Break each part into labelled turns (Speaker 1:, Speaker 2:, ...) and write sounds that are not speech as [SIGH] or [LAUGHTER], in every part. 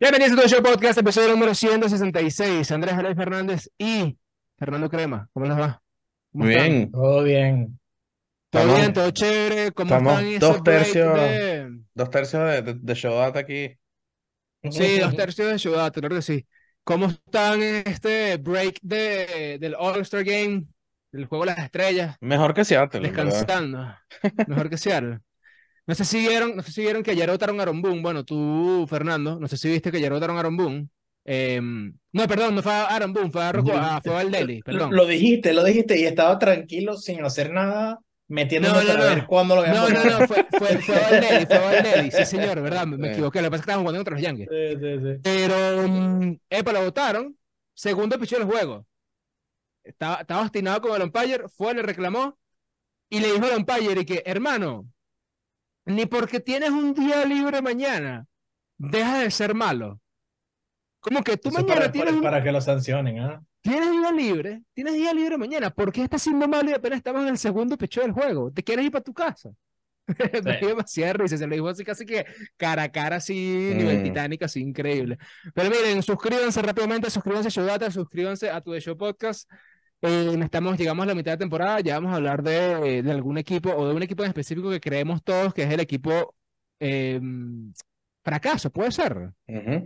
Speaker 1: Bienvenidos a tu show podcast, episodio número 166. Andrés Alex Fernández y Fernando Crema. ¿Cómo les va? ¿Cómo
Speaker 2: Muy
Speaker 1: están?
Speaker 2: bien,
Speaker 3: Todo bien.
Speaker 1: ¿Todo
Speaker 2: Estamos-
Speaker 1: bien? ¿Todo chévere? ¿Cómo
Speaker 2: estamos
Speaker 1: están
Speaker 2: dos tercios.
Speaker 1: de-
Speaker 2: dos tercios de, de, de Showdata aquí.
Speaker 1: Sí, dos tercios de ciudad, claro que sí. ¿Cómo están en este break de, del All-Star Game, del Juego de las Estrellas?
Speaker 2: Mejor que Seattle.
Speaker 1: Descansando. Mejor que Seattle. No sé si vieron, no sé si vieron que ayer votaron a Aaron Boone. Bueno, tú, Fernando, no sé si viste que ayer votaron a Aaron Boone. Em, no, perdón, no fue a Aaron Boone, fue a, Rocco- fue a Valdelli, perdón.
Speaker 3: Lo dijiste, lo dijiste y estaba tranquilo sin hacer nada, metiéndome
Speaker 1: No, no,
Speaker 3: para
Speaker 1: no.
Speaker 3: ver cuándo lo habían
Speaker 1: No, no, no, fue, fue, fue a Valdelli, fue sí [LAUGHS] señor, ¿verdad? Me, equivoqué, lo que pasa es que estaban jugando contra los Yankees.
Speaker 3: Sí, sí, sí.
Speaker 1: Pero, mm, epa, lo votaron, segundo pichó del juego. Estaba, estaba obstinado con el umpire, fue, le reclamó y le dijo al umpire y que, hermano, ni porque tienes un día libre mañana, deja de ser malo. Como que tú
Speaker 3: Eso es
Speaker 1: mañana
Speaker 3: para,
Speaker 1: tienes
Speaker 3: para,
Speaker 1: un,
Speaker 3: para que lo sancionen, ¿ah?
Speaker 1: tienes día libre, tienes día libre mañana, ¿por qué estás siendo malo y apenas estamos en el segundo pichó del juego? ¿Te quieres ir para tu casa? [LAUGHS] Me dio demasiada risa, se lo dijo así casi que cara a cara, así, nivel
Speaker 2: Mm.
Speaker 1: Titanic, así increíble. Pero miren, suscríbanse rápidamente, suscríbanse a Showdata, suscríbanse a tu The Show Podcast. Eh, estamos, llegamos a la mitad de temporada, ya vamos a hablar de, de algún equipo o de un equipo en específico que creemos todos que es el equipo eh, fracaso, puede ser,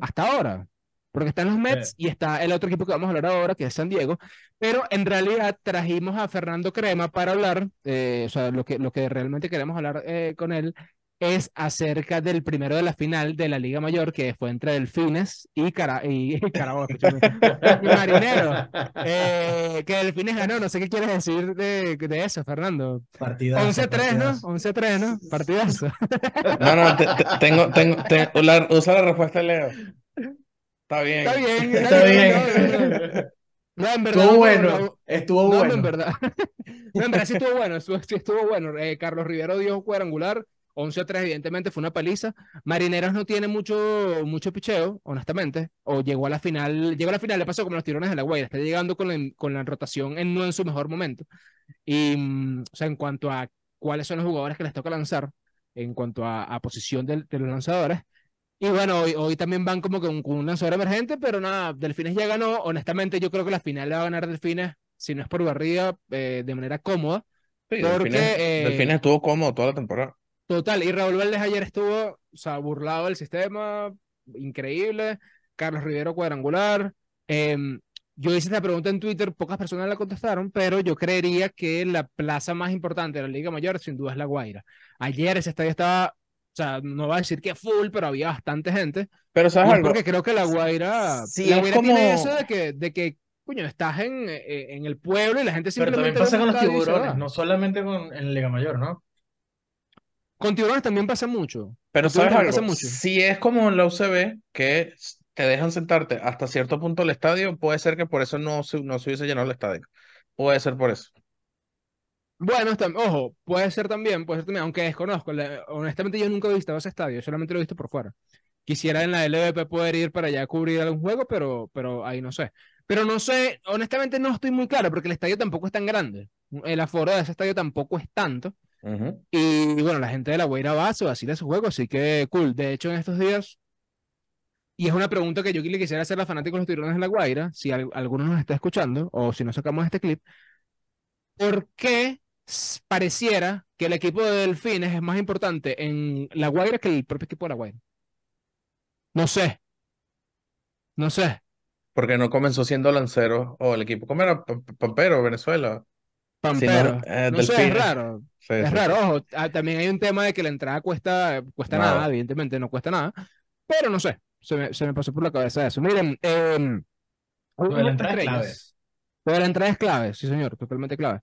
Speaker 1: hasta ahora. Porque están los Mets y está el otro equipo que vamos a hablar ahora, que es San Diego. Pero en realidad trajimos a Fernando Crema para hablar, eh, o sea, lo que, lo que realmente queremos hablar eh, con él es acerca del primero de la final de la Liga Mayor, que fue entre Delfines y, Cara y, y [LAUGHS] Carabobo, escúchame, y Marineros. Eh, que Delfines ganó, no sé qué quieres decir de, de eso, Fernando.
Speaker 3: Partidazo,
Speaker 1: 11-3, ¿no?
Speaker 3: partidazo.
Speaker 1: 11-3, ¿no? Partidazo.
Speaker 2: No, no, te- te- tengo, tengo, te- la- usa la respuesta de Leo. Está bien.
Speaker 1: Está bien,
Speaker 3: Está bien.
Speaker 1: no, no, no. No, en verdad,
Speaker 3: Estuvo
Speaker 1: no,
Speaker 3: bueno,
Speaker 1: no,
Speaker 3: estuvo
Speaker 1: No, no,
Speaker 3: bueno.
Speaker 1: en verdad. [LAUGHS] No, en verdad sí estuvo bueno, estuvo, sí estuvo bueno. Eh, Carlos Rivero dio un cuadrangular, 11 a 3, evidentemente fue una paliza. Marineros no tiene mucho, mucho picheo, honestamente. O llegó a la final, llegó a la final, le pasó como los tirones de la Guaira, está llegando con la, con la rotación en, no en su mejor momento. Y, o sea, en cuanto a cuáles son los jugadores que les toca lanzar, en cuanto a, a posición de los lanzadores. Y bueno, hoy, hoy también van como con, con un lanzador emergente, pero nada, Delfines ya ganó. Honestamente, yo creo que la final la va a ganar Delfines, si no es por barrida, eh, de manera cómoda.
Speaker 2: Sí,
Speaker 1: Porque,
Speaker 2: Delfines,
Speaker 1: eh,
Speaker 2: Delfines estuvo cómodo toda la temporada.
Speaker 1: Total, y Raúl Valdés ayer estuvo, o sea, burlado del sistema, increíble. Carlos Rivero cuadrangular. Em, yo hice esta pregunta en Twitter, pocas personas la contestaron, pero yo creería que la plaza más importante de la Liga Mayor sin duda es La Guaira. Ayer ese estadio estaba, o sea, no va a decir que full, pero había bastante gente.
Speaker 2: Pero ¿sabes
Speaker 1: es
Speaker 2: algo?
Speaker 1: porque creo que La Guaira,
Speaker 2: Sí,
Speaker 1: La
Speaker 2: es
Speaker 1: Guaira tiene eso de que, de que, coño, estás en, eh, en el pueblo y la gente
Speaker 3: Pero también
Speaker 1: simplemente
Speaker 3: pasa con los tiburones, no solamente con en Liga Mayor, ¿no?
Speaker 1: Con tiburones también pasa mucho.
Speaker 2: Pero ¿sabes
Speaker 1: también
Speaker 2: algo?
Speaker 1: pasa mucho.
Speaker 2: Si es como en la UCB, que te dejan sentarte hasta cierto punto del estadio, puede ser que por eso no se, no se hubiese llenado el estadio. Puede ser por eso.
Speaker 1: Bueno, ojo, puede ser también, puede ser también, aunque desconozco. la- honestamente, yo nunca he visitado ese estadio, solamente lo he visto por fuera. Quisiera en la LVP poder ir para allá a cubrir algún juego, pero, pero ahí no sé. Pero no sé, honestamente no estoy muy claro, porque el estadio tampoco es tan grande. El aforo de ese estadio tampoco es tanto. Y bueno, la gente de la Guaira va, se vacila su juego, así que cool. De hecho, en estos días, y es una pregunta que yo le quisiera hacer a los fanáticos de los tiburones de la Guaira, si al- alguno nos está escuchando, o si no sacamos este clip, ¿por qué pareciera que el equipo de Delfines es más importante en la Guaira que el propio equipo de la Guaira? No sé, no sé.
Speaker 2: Porque no comenzó siendo lancero. O el equipo, ¿cómo era? Pa- pa- Pampero.
Speaker 1: Pampero.
Speaker 2: eh,
Speaker 1: No sé, es raro.
Speaker 2: Sí,
Speaker 1: Es
Speaker 2: sí,
Speaker 1: raro, ojo, ah, también hay un tema de que la entrada cuesta, cuesta nada,
Speaker 2: Nada.
Speaker 1: evidentemente no cuesta nada, pero no sé, se me, se me pasó por la cabeza eso. Miren, eh, hoy
Speaker 3: Lo de la
Speaker 1: es
Speaker 3: entrada es clave.
Speaker 1: de la entrada es clave, sí señor, totalmente clave.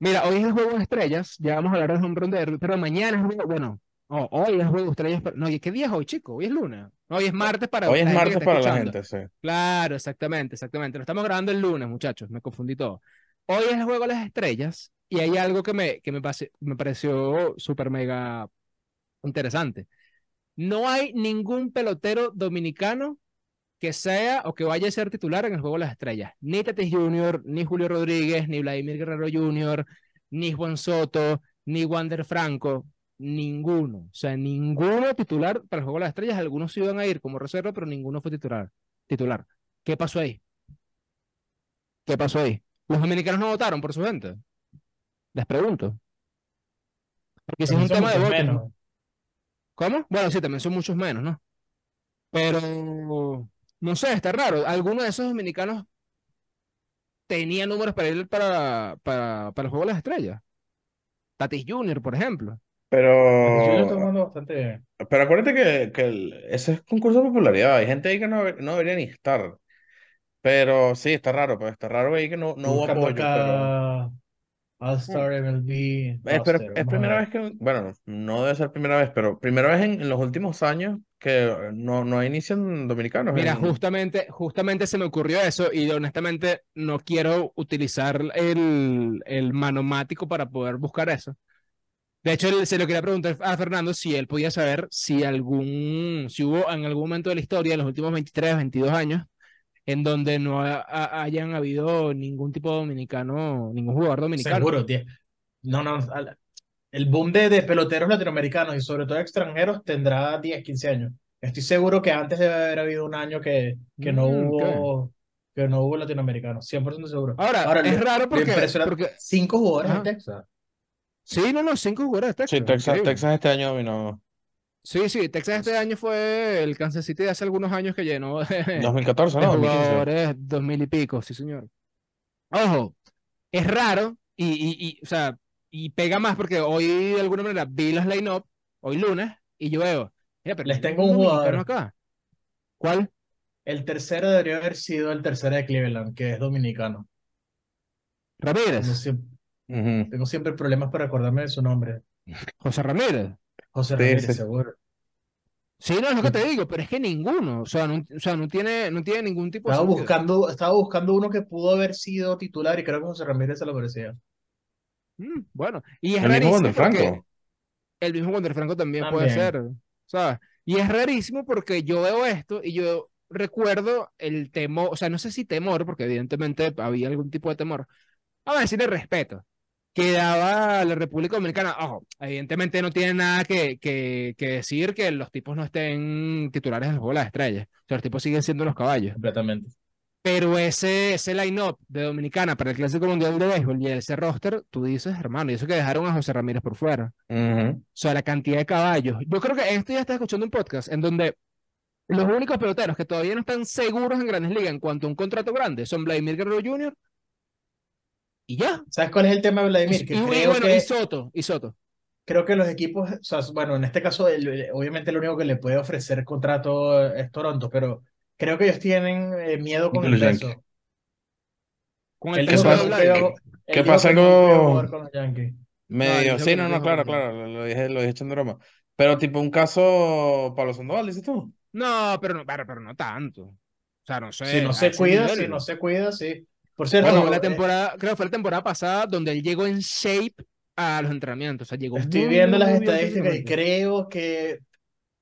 Speaker 1: Mira, hoy es el juego de estrellas, ya vamos a hablar de home run derby, pero mañana es el juego, bueno, oh, hoy es el juego de estrellas, pero- no, ¿y ¿qué día es hoy, chico? Hoy es lunes, No, hoy es martes para
Speaker 2: Hoy es
Speaker 1: la gente que
Speaker 2: martes para la gente, sí.
Speaker 1: Claro, exactamente, exactamente. Lo estamos grabando el lunes, muchachos, me confundí todo. Hoy es el juego de las estrellas y hay algo que me, que me, pareció súper mega interesante. No hay ningún pelotero dominicano que sea o que vaya a ser titular en el juego de las estrellas. Ni Tatis Jr., ni Julio Rodríguez, ni Vladimir Guerrero Jr., ni Juan Soto, ni Wander Franco. ninguno. O sea, ninguno titular para el Juego de las Estrellas. Algunos se iban a ir como reserva, pero ninguno fue titular. titular. ¿Qué pasó ahí? ¿Qué pasó ahí? Los dominicanos no votaron por su gente. Les pregunto. Porque si es un tema de votos.
Speaker 3: menos.
Speaker 1: ¿Cómo? Bueno, sí, también son muchos menos, ¿no? Pero, no sé, está raro. Algunos de esos dominicanos tenían números para ir para, para, para el Juego de las Estrellas. Tatis Jr., por ejemplo.
Speaker 2: Pero,
Speaker 3: bastante
Speaker 2: pero acuérdate que, que el- ese es concurso de popularidad. Hay gente ahí que no, no debería ni estar. Pero sí, está raro, pues está raro ahí que no, no hubo apoyo, pero...
Speaker 3: acá All-Star MLB
Speaker 2: Es, pero es primera vez que, bueno, no debe ser primera vez, pero primera vez en, en los últimos años que no, no inician dominicanos
Speaker 1: Mira,
Speaker 2: en...
Speaker 1: justamente, justamente se me ocurrió eso y honestamente no quiero utilizar el, el manomático para poder buscar eso. De hecho, se lo quería preguntar a Fernando si él podía saber si algún, si hubo en algún momento de la historia, en los últimos 23, 22 años, en donde no ha- ha- hayan habido ningún tipo de dominicano, ningún jugador dominicano.
Speaker 3: Seguro, tío. No, no. El boom de, de peloteros latinoamericanos y sobre todo extranjeros tendrá 10, 15 años. Estoy seguro que antes debe haber habido un año que, que no
Speaker 1: Mm,
Speaker 3: hubo, que no hubo latinoamericanos. 100% seguro.
Speaker 1: Ahora,
Speaker 3: Ahora,
Speaker 1: es
Speaker 3: lo-
Speaker 1: raro porque, porque,
Speaker 3: cinco jugadores
Speaker 1: Ajá.
Speaker 3: en Texas.
Speaker 1: sí, no, no, cinco jugadores de
Speaker 2: Sí,
Speaker 1: Texas,
Speaker 2: Texas. Texas este año dominó.
Speaker 1: Sí, sí, Texas este año fue el Kansas City de hace algunos años que llenó [LAUGHS] de,
Speaker 2: 2014,
Speaker 1: de
Speaker 2: ¿no? 2015.
Speaker 1: jugadores dos mil y pico, sí, señor. Ojo, es raro y, y, y, o sea, y pega más porque hoy de alguna manera vi las line-up, hoy lunes, y yo veo, mira, pero
Speaker 3: Les tengo un jugador.
Speaker 1: acá. ¿Cuál?
Speaker 3: El tercero debería haber sido el tercero de Cleveland, que es dominicano. Tengo
Speaker 1: Ramírez,
Speaker 3: tengo siempre problemas para acordarme de su nombre.
Speaker 1: José Ramírez.
Speaker 3: José
Speaker 2: Sí,
Speaker 3: Ramírez,
Speaker 2: sí.
Speaker 3: seguro.
Speaker 1: Sí, no, es lo que te digo, pero es que ninguno, o sea, no, o sea, no tiene, no tiene ningún tipo de
Speaker 3: Estaba
Speaker 1: sentido.
Speaker 3: buscando, estaba buscando uno que pudo haber sido titular y creo que José Ramírez se lo merecía.
Speaker 1: Mm, bueno, y es
Speaker 2: El mismo
Speaker 1: rarísimo porque
Speaker 2: Franco.
Speaker 1: el mismo Wander Franco también puede
Speaker 3: También.
Speaker 1: ser, ¿sabes? Y es rarísimo porque yo veo esto y yo recuerdo el temor, o sea, no sé si temor, porque evidentemente había algún tipo de temor, vamos a decirle respeto, que daba la República Dominicana. Ojo, evidentemente no tiene nada que, que, que decir que los tipos no estén titulares del juego de las estrellas, o sea, los tipos siguen siendo los caballos.
Speaker 3: Completamente.
Speaker 1: Pero ese, ese line-up de Dominicana para el Clásico Mundial de Béisbol y ese roster, tú dices, hermano, y eso que dejaron a José Ramírez por fuera.
Speaker 2: Ujú.
Speaker 1: O sea, la cantidad de caballos. Yo creo que esto ya está escuchando un podcast en donde los únicos peloteros que todavía no están seguros en Grandes Ligas en cuanto a un contrato grande son Vladimir Guerrero Jr. y ya.
Speaker 3: ¿Sabes cuál es el tema de Vladimir? Que
Speaker 1: y- y
Speaker 3: creo
Speaker 1: bueno,
Speaker 3: que,
Speaker 1: y Soto, y Soto.
Speaker 3: creo que los equipos, o sea, bueno, en este caso, el- obviamente el único que le puede ofrecer contrato es Toronto, pero creo que ellos tienen eh, miedo con el
Speaker 2: los
Speaker 3: peso.
Speaker 2: Yankees.
Speaker 1: Con el
Speaker 2: ¿Qué
Speaker 1: peso
Speaker 2: pasa?
Speaker 3: nunca iba a-
Speaker 1: Vladimir.
Speaker 3: él
Speaker 2: ¿Qué
Speaker 3: dijo
Speaker 2: pasa
Speaker 3: que nunca iba a
Speaker 2: algo
Speaker 3: jugar con los Yankees.
Speaker 2: Medio? Sí, no,
Speaker 1: no
Speaker 2: claro, claro, lo, lo dije, lo dije echando broma. Pero tipo un caso Pablo Sandoval, dices tú.
Speaker 1: No, pero no, pero, pero no tanto. O sea, no sé,
Speaker 3: Si no se cuida,
Speaker 1: nivel.
Speaker 3: si no se cuida, sí. Por cierto,
Speaker 1: Bueno, la
Speaker 3: eh,
Speaker 1: temporada, creo que fue la temporada pasada donde él llegó en shape a los entrenamientos. O sea, llegó
Speaker 3: Estoy
Speaker 1: muy,
Speaker 3: viendo
Speaker 1: muy,
Speaker 3: las
Speaker 1: muy
Speaker 3: estadísticas y creo que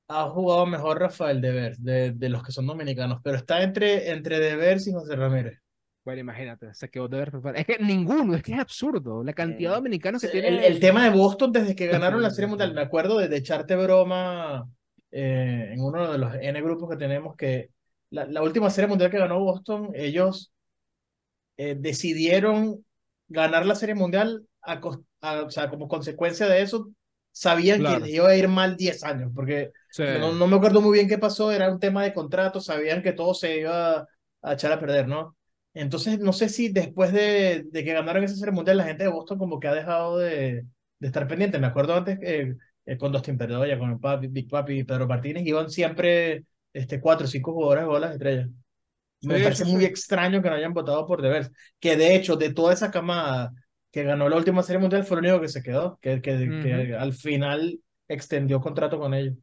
Speaker 3: ha jugado mejor Rafael Devers de, de los que son dominicanos, pero está entre, entre Devers y José Ramírez.
Speaker 1: Bueno, imagínate, se quedó de ver. Es que ninguno, es que es absurdo. La cantidad de dominicanos que
Speaker 3: El,
Speaker 1: tiene.
Speaker 3: el tema de Boston desde que ganaron la Serie Mundial, me [LAUGHS] acuerdo de, de echarte broma eh, en uno de los N grupos que tenemos que la, la última Serie Mundial que ganó Boston, ellos eh, decidieron ganar la Serie Mundial a a- o sea, como consecuencia de eso, sabían que
Speaker 1: Claro.
Speaker 3: iba a ir mal 10 años, porque
Speaker 1: Sí.
Speaker 3: no, no me acuerdo muy bien qué pasó, era un tema de contrato, sabían que todo se iba a echar a perder, ¿no? Entonces, no sé si después de, de que ganaron esa serie mundial, la gente de Boston como que ha dejado de, de estar pendiente. Me acuerdo antes que eh, con Dustin Pedroia, con el Papi, Big Papi y Pedro Martínez, iban siempre este, cuatro o cinco jugadores de las estrellas. Me
Speaker 1: Sí,
Speaker 3: parece
Speaker 1: sí,
Speaker 3: muy
Speaker 1: sí.
Speaker 3: extraño que no hayan votado por Devers, que de hecho, de toda esa camada que ganó la última serie mundial, fue el único que se quedó, que, que, al final extendió contrato con ellos.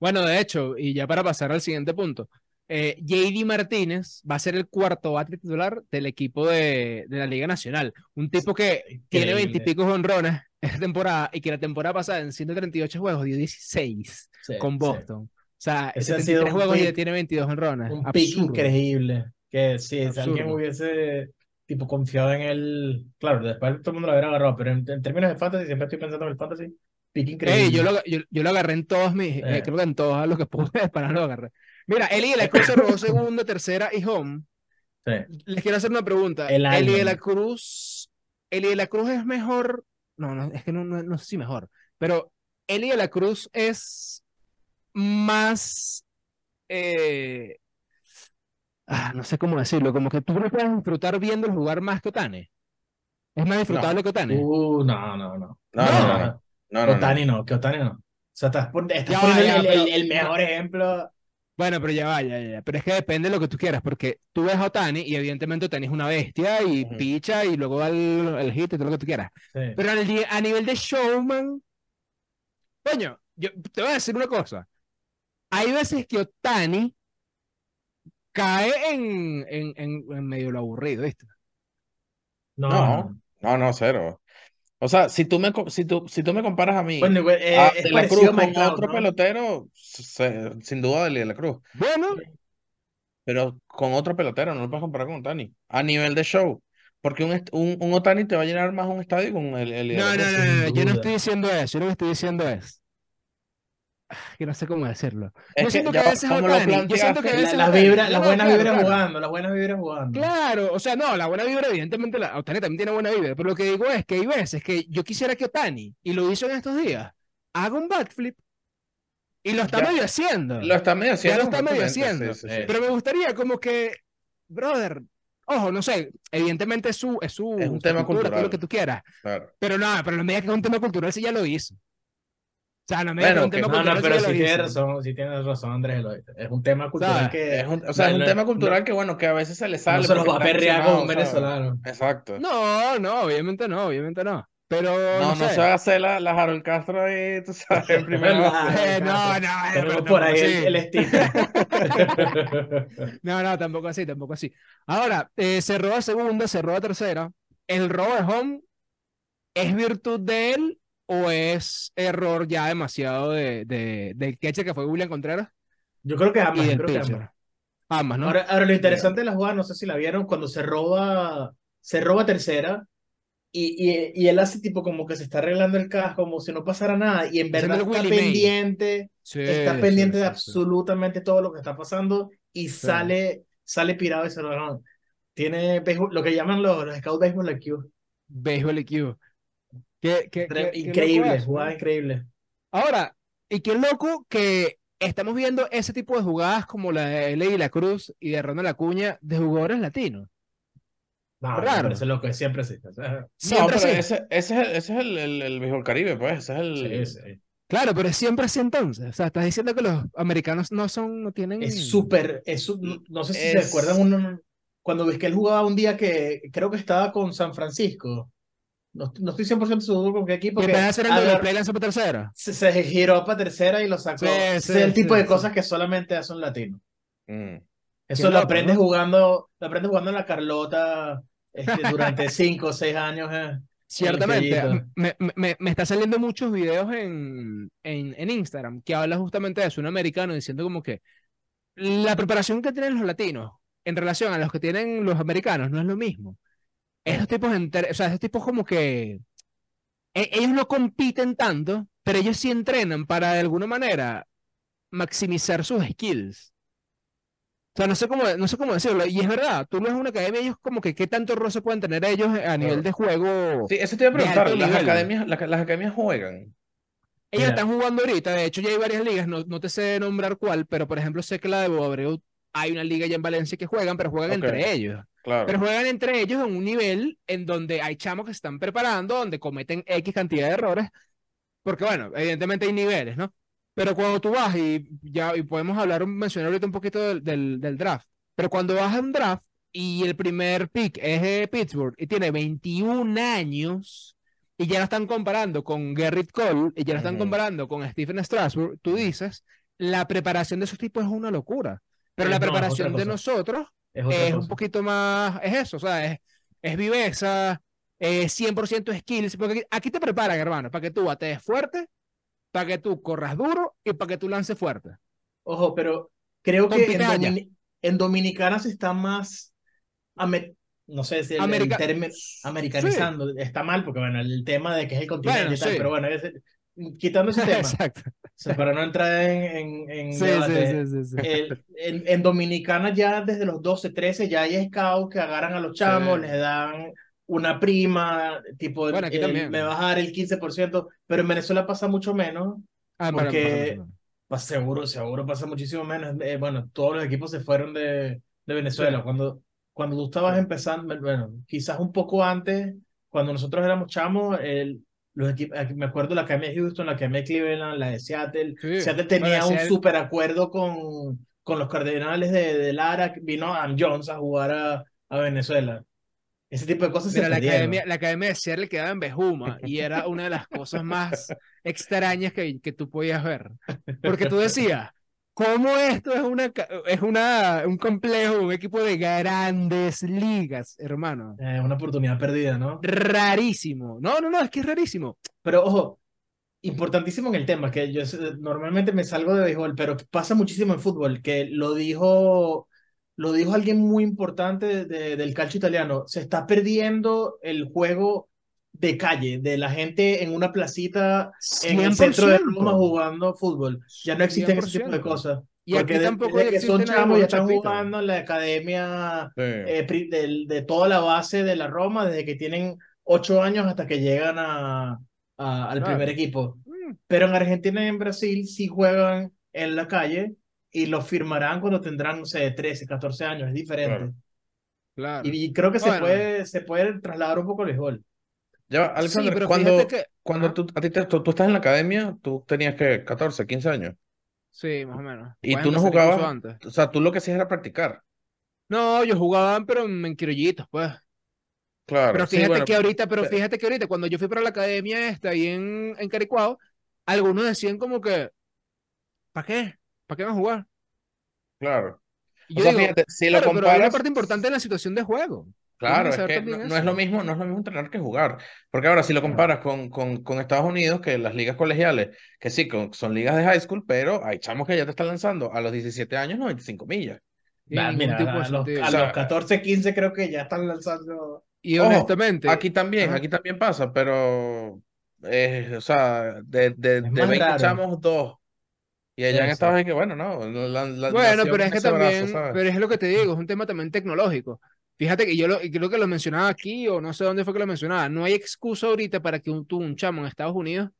Speaker 1: Bueno, de hecho, y ya para pasar al siguiente punto, eh, JD Martínez va a ser el cuarto bate titular del equipo de, de la Liga Nacional. Un tipo que tiene veintipico honrones [LAUGHS] esta temporada y que la temporada pasada en 138 juegos dio 16
Speaker 3: Sí,
Speaker 1: con. Boston. O sea,
Speaker 3: Ese ha
Speaker 1: 73
Speaker 3: sido un
Speaker 1: juegos y ya
Speaker 3: pick-
Speaker 1: tiene 22 honrones.
Speaker 3: Un pick increíble. Que si si alguien hubiese tipo confiado en él, claro, después todo el mundo lo hubiera agarrado, pero en, en términos de fantasy, siempre estoy pensando en el fantasy, pick increíble.
Speaker 1: Ey, yo lo, yo, yo lo agarré en todos mis, eh,
Speaker 3: Eh.
Speaker 1: creo que en todos los que pude [LAUGHS] para lo agarré. Mira, Eli de la Cruz [LAUGHS] se robó segunda, tercera y home.
Speaker 3: Sí.
Speaker 1: Les quiero hacer una pregunta.
Speaker 3: El
Speaker 1: Eli de la Cruz, Eli de la Cruz es mejor, no, no, es que no, no, no sé si mejor, pero Eli de la Cruz es más, eh, ah, no sé cómo decirlo, como que tú no puedes disfrutar viendo jugar más que Otani. Es más disfrutable que Otani.
Speaker 3: Uh, no, no, no.
Speaker 2: No, no, no, no.
Speaker 3: No,
Speaker 2: No, no, no.
Speaker 3: Otani no, que Otani no. O sea, estás,
Speaker 1: Ya,
Speaker 3: poniendo
Speaker 1: ya,
Speaker 3: el, el-
Speaker 1: pero-
Speaker 3: el mejor ejemplo.
Speaker 1: Bueno, pero ya va, ya. Pero es que depende de lo que tú quieras, porque tú ves a Otani y evidentemente Otani es una bestia y
Speaker 2: Ujú.
Speaker 1: picha y luego da el, el hit y todo lo que tú quieras.
Speaker 3: Sí.
Speaker 1: Pero a nivel de showman, coño, yo te voy a decir una cosa. Hay veces que Otani cae en, en, en, en medio lo aburrido, ¿viste?
Speaker 3: No,
Speaker 2: No.
Speaker 3: no.
Speaker 2: No, cero. O sea, si tú me, si tú, si tú me comparas a mí,
Speaker 3: Bueno, igual, eh,
Speaker 2: a De la Cruz con otro
Speaker 3: ¿no?
Speaker 2: pelotero, se- sin duda de la Cruz.
Speaker 1: Bueno,
Speaker 2: Pero con otro pelotero, no lo puedes comparar con Otani. A nivel de show. Porque un, un, un Otani te va a llenar más un estadio con el, el de
Speaker 1: no,
Speaker 2: la
Speaker 1: no,
Speaker 2: Cruz.
Speaker 1: no, no, no, yo no estoy diciendo eso. Yo lo que estoy diciendo es [SIGHS] que no sé cómo decirlo.
Speaker 2: Es
Speaker 1: Yo
Speaker 2: que
Speaker 1: siento que
Speaker 2: ya
Speaker 1: a veces Otani, yo siento que a
Speaker 3: La-
Speaker 1: veces
Speaker 3: las
Speaker 1: Otani-
Speaker 3: vibras,
Speaker 1: no,
Speaker 3: las
Speaker 1: no,
Speaker 3: buenas
Speaker 1: claro,
Speaker 3: jugando, las buenas vibras jugando.
Speaker 1: Claro, o sea, no, la buena vibra, evidentemente, la, Otani también tiene buena vibra, pero lo que digo es que hay veces que yo quisiera que Otani, y lo hizo en estos días, haga un backflip y lo está
Speaker 2: Ya.
Speaker 1: medio haciendo.
Speaker 2: Lo está medio haciendo.
Speaker 1: lo está medio haciendo.
Speaker 2: sí, sí, sí.
Speaker 1: Pero me gustaría como que, brother, ojo, no sé, evidentemente es su, es su,
Speaker 2: Es un tema
Speaker 1: cultura, todo lo
Speaker 2: cultural.
Speaker 1: que tú quieras,
Speaker 2: Claro.
Speaker 1: pero no, pero en la medida que es un tema cultural, sí ya lo hizo. O sea, la medida
Speaker 2: Bueno,
Speaker 1: que es
Speaker 3: No, no, pero
Speaker 1: lo
Speaker 3: tienes
Speaker 1: hizo.
Speaker 3: razón, sí tienes razón, Andrés. Es un tema cultural que
Speaker 2: Es un, o sea, es
Speaker 3: no-
Speaker 2: un
Speaker 3: no-
Speaker 2: tema
Speaker 3: no-
Speaker 2: cultural que, bueno, que a veces se le sale.
Speaker 3: no se los va a perrear con un venezolano.
Speaker 2: Exacto.
Speaker 1: No, no, obviamente no, obviamente no. Pero
Speaker 2: No,
Speaker 1: no,
Speaker 2: no
Speaker 1: sé.
Speaker 2: se va a hacer la, la Harold Castro ahí, tú sabes, en [LAUGHS] primera
Speaker 3: La-
Speaker 2: base.
Speaker 1: Eh, no, no, eh, pero
Speaker 3: por ahí
Speaker 1: así.
Speaker 3: el, el sticker. [LAUGHS]
Speaker 1: No, no, tampoco así, tampoco así. Ahora, eh, se roba segunda, se roba tercera. ¿El robo de home es virtud de él o es error ya demasiado de, de, del catcher que fue William Contreras
Speaker 3: Yo creo que ambas, creo que ambas.
Speaker 1: Ambas, ¿no?
Speaker 3: Ahora, ahora lo interesante de la jugada, no sé si la vieron, cuando se roba, se roba tercera y, y, y él hace tipo como que se está arreglando el casco, como si no pasara nada, y en verdad está pendiente,
Speaker 1: Sí,
Speaker 3: está pendiente
Speaker 1: sí,
Speaker 3: de
Speaker 1: sí.
Speaker 3: absolutamente todo lo que está pasando y sale, sale pirado y se lo Tiene lo que llaman los, los Scout Baseball IQ.
Speaker 1: Béisbol IQ. Qué, qué- qué-
Speaker 3: Increíble,
Speaker 1: eso,
Speaker 3: jugada
Speaker 1: ¿no?
Speaker 3: increíble.
Speaker 1: Ahora, y qué loco que estamos viendo ese tipo de jugadas como la de Ley La Cruz y de Ronald Acuña de jugadores latinos.
Speaker 3: No,
Speaker 1: Raro.
Speaker 3: parece loco, siempre sí. o sea,
Speaker 2: No,
Speaker 1: Siempre
Speaker 2: pero
Speaker 1: así.
Speaker 2: ese, ese es el, ese es el, el, el béisbol Caribe, pues. Ese es el.
Speaker 3: sí, sí.
Speaker 1: Claro, pero es siempre así entonces. O sea, estás diciendo que los americanos no son, no tienen.
Speaker 3: Es súper, es su- no, no sé si se
Speaker 2: Es-
Speaker 3: acuerdan uno, cuando ves que él jugaba un día que creo que estaba con San Francisco. No, no estoy 100% seguro con qué equipo.
Speaker 1: Que
Speaker 3: Que
Speaker 1: estás haciendo el play lanzó para tercera.
Speaker 3: se, se giró para tercera y lo sacó.
Speaker 1: Sí,
Speaker 3: Ese
Speaker 1: sí,
Speaker 3: es el tipo
Speaker 1: sí,
Speaker 3: de
Speaker 1: sí.
Speaker 3: cosas que solamente hace un latino.
Speaker 2: Mm.
Speaker 3: Eso lo
Speaker 1: loco,
Speaker 3: aprendes
Speaker 1: ¿no?
Speaker 3: jugando, lo aprendes jugando en la Carlota este, durante [LAUGHS] cinco o seis años. eh.
Speaker 1: Ciertamente. me, me, me está saliendo muchos videos en, en, en Instagram que habla justamente de eso, un americano diciendo como que la preparación que tienen los latinos en relación a los que tienen los americanos no es lo mismo. Esos tipos, enter- o sea, esos tipos como que e- ellos no compiten tanto, pero ellos sí entrenan para de alguna manera maximizar sus skills. O sea, no sé cómo, no sé cómo decirlo. Y es verdad, tú no es una academia, ellos como que qué tanto roce pueden tener ellos a nivel
Speaker 2: Claro.
Speaker 1: de juego.
Speaker 2: Sí, eso te iba a preguntar. Las academias, la- las academias juegan.
Speaker 3: Mira.
Speaker 1: están jugando ahorita, de hecho ya hay varias ligas, no, no te sé nombrar cuál, pero por ejemplo sé que la de Bob Abreu hay una liga ya en Valencia que juegan, pero juegan entre ellos.
Speaker 2: Claro.
Speaker 1: Pero juegan entre ellos en un nivel en donde hay chamos que se están preparando, donde cometen X cantidad de errores, porque bueno, evidentemente hay niveles, ¿no? Pero cuando tú vas y ya y podemos hablar, mencionar ahorita un poquito del, del, del draft, pero cuando vas a un draft y el primer pick es de Pittsburgh y tiene 21 años y ya lo están comparando con Gerrit Cole y ya lo están
Speaker 2: Ujú.
Speaker 1: comparando con Stephen Strasburg, tú dices, la preparación de esos tipos es una locura. Pero
Speaker 3: Eh,
Speaker 1: la
Speaker 3: no,
Speaker 1: preparación de nosotros
Speaker 3: Es otra
Speaker 1: es un poquito más, es eso, o sea, es, es viveza, es 100% skills, porque aquí, aquí te preparan, hermano, para que tú batees fuerte, para que tú corras duro y para que tú lances fuerte.
Speaker 3: Ojo, pero creo que en. Domini- en Dominicana se está más, no sé si el, el
Speaker 1: America-
Speaker 3: término americanizando está mal, porque bueno, el tema de que es el continente
Speaker 1: Bueno,
Speaker 3: y tal,
Speaker 1: sí.
Speaker 3: pero bueno, es- quitando ese [LAUGHS] tema,
Speaker 1: Exacto.
Speaker 3: Sea, para no entrar en, en, en
Speaker 1: Sí,
Speaker 3: debate,
Speaker 1: sí, sí,
Speaker 3: el- en, en Dominicana ya desde los 12, 13 ya hay scouts que agarran a los chamos, les dan una prima, tipo,
Speaker 1: Bueno, aquí
Speaker 3: el-
Speaker 1: también.
Speaker 3: me vas a dar el 15%, pero en Venezuela pasa mucho menos.
Speaker 1: Ah, para-
Speaker 3: Porque-
Speaker 1: para- para-
Speaker 3: Pues seguro, seguro pasa muchísimo menos. Eh, bueno, todos los equipos se fueron de, de Venezuela. Cuando, cuando tú estabas empezando, bueno, quizás un poco antes, cuando nosotros éramos chamos, el, los equipos, me acuerdo la Academia de Houston, la Academia de Cleveland, la de Seattle.
Speaker 1: Sí.
Speaker 3: Seattle tenía un
Speaker 1: Seattle-
Speaker 3: súper acuerdo con, con los Cardenales de, de Lara. Vino Adam Jones a jugar a, a Venezuela. Ese tipo de cosas se
Speaker 1: Mira, la
Speaker 3: perdieron.
Speaker 1: academia, la academia de Seattle quedaba en Bejuma y era una de las cosas más [LAUGHS] extrañas que, que tú podías ver. Porque tú decías, ¿cómo esto es, una, es una, un complejo, un equipo de grandes ligas, hermano?
Speaker 3: Eh, una oportunidad perdida, ¿no?
Speaker 1: Rarísimo. No, no, no, es que es rarísimo.
Speaker 3: Pero ojo, importantísimo en el tema, que yo sé- normalmente me salgo de béisbol, pero pasa muchísimo en fútbol, que lo dijo, lo dijo alguien muy importante de- de- del calcio italiano, se está perdiendo el juego de calle, de la gente en una placita en el centro de Roma
Speaker 1: 100%.
Speaker 3: jugando fútbol. Ya no existen ese tipo de
Speaker 1: 100%.
Speaker 3: cosas.
Speaker 1: Y
Speaker 3: Porque
Speaker 1: aquí
Speaker 3: de-
Speaker 1: tampoco
Speaker 3: desde que son chamos ya están jugando en la academia
Speaker 2: Sí.
Speaker 3: eh, del- de, toda la base de la Roma, desde que tienen ocho años hasta que llegan a, a- al
Speaker 1: Claro.
Speaker 3: primer equipo.
Speaker 1: Mm,
Speaker 3: Pero en Argentina y en Brasil sí juegan en la calle y los firmarán cuando tendrán, no sé, 13, 14 años, es diferente.
Speaker 2: Claro.
Speaker 1: Claro.
Speaker 3: Y, y creo que se
Speaker 1: Bueno.
Speaker 3: puede, se puede trasladar un poco el béisbol.
Speaker 2: Ya,
Speaker 1: Sí,
Speaker 2: Alexander,
Speaker 1: pero
Speaker 2: cuando,
Speaker 1: que...
Speaker 2: cuando tú, a ti te- tú, tú estás en la academia, tú tenías que 14, 15 años.
Speaker 1: Sí, más o menos.
Speaker 2: ¿Y tú no jugabas?
Speaker 1: antes.
Speaker 2: O sea, tú lo que hacías era practicar.
Speaker 1: No, yo jugaba, pero en, criollitos, pues.
Speaker 2: Claro,
Speaker 1: Pero
Speaker 2: sí,
Speaker 1: fíjate
Speaker 2: bueno,
Speaker 1: que ahorita, pero
Speaker 2: pe-
Speaker 1: fíjate que ahorita, cuando yo fui para la academia esta ahí en, en Caricuao, algunos decían como que, ¿para qué? ¿Para qué van a jugar?
Speaker 2: claro.
Speaker 1: Y
Speaker 2: O
Speaker 1: yo
Speaker 2: sea,
Speaker 1: digo,
Speaker 2: fíjate, si lo
Speaker 1: claro, pero hay una
Speaker 2: comparas,
Speaker 1: parte importante en la situación de juego.
Speaker 2: Claro, es que no, no es lo mismo, no es lo mismo entrenar que jugar. Porque ahora, si lo comparas con, con, con Estados Unidos, que las ligas colegiales, que sí, con- son ligas de high school, pero hay chamos que ya te están lanzando a los 17 años 95 millas.
Speaker 3: Ah,
Speaker 1: ningún
Speaker 3: mira,
Speaker 1: tipo
Speaker 3: a los, a los 14, 15 creo que ya están lanzando.
Speaker 1: Y
Speaker 2: Ojo,
Speaker 1: honestamente,
Speaker 2: aquí también, aquí también pasa, pero, eh, o sea, de, de, de
Speaker 3: más
Speaker 2: 20
Speaker 3: raro.
Speaker 2: chamos, dos. Y allá en. Estados Unidos, que bueno, no, la, la
Speaker 1: Bueno, pero es que
Speaker 2: brazo,
Speaker 1: también,
Speaker 2: ¿sabes?
Speaker 1: pero es lo que te digo, es un tema también tecnológico. Fíjate que yo lo, creo que lo mencionaba aquí o no sé dónde fue que lo mencionaba. No hay excusa ahorita para que un, tú, un chamo en Estados Unidos.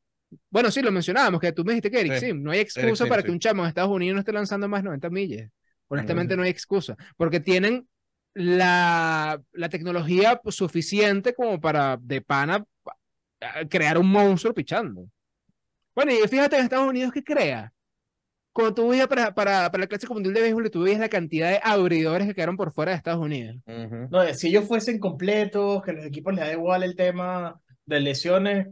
Speaker 1: Bueno, sí, lo mencionábamos, que tú me dijiste que Eric,
Speaker 2: Sí,
Speaker 1: sí, no hay excusa para
Speaker 2: sí.
Speaker 1: que un chamo en Estados Unidos no esté lanzando más 90 millas. Honestamente, no hay excusa, porque tienen la, la tecnología suficiente como para de pana crear un monstruo pichando. Bueno, y fíjate en Estados Unidos que crea. Cuando tú veías para, para, para el Clásico Mundial de Béisbol, tú veías la cantidad de abridores que quedaron por fuera de Estados Unidos.
Speaker 2: Ujú.
Speaker 3: No, si ellos fuesen completos, que los equipos les da igual el tema de lesiones,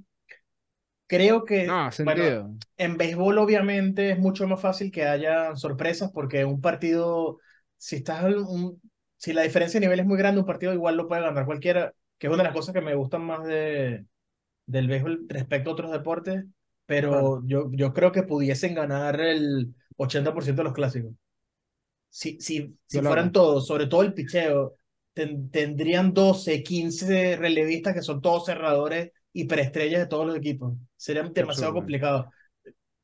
Speaker 3: creo que,
Speaker 1: No,
Speaker 3: bueno, en béisbol obviamente es mucho más fácil que haya sorpresas porque un partido, si estás, un- si la diferencia de nivel es muy grande, un partido igual lo puede ganar cualquiera, que es una de las cosas que me gustan más de, del béisbol respecto a otros deportes, pero
Speaker 1: Claro.
Speaker 3: yo, yo creo que pudiesen ganar el 80% de los clásicos. Si, si, si fueran todos, sobre todo el picheo, ten- tendrían 12, 15 relevistas que son todos cerradores y preestrellas de todos los equipos. Sería demasiado complicado.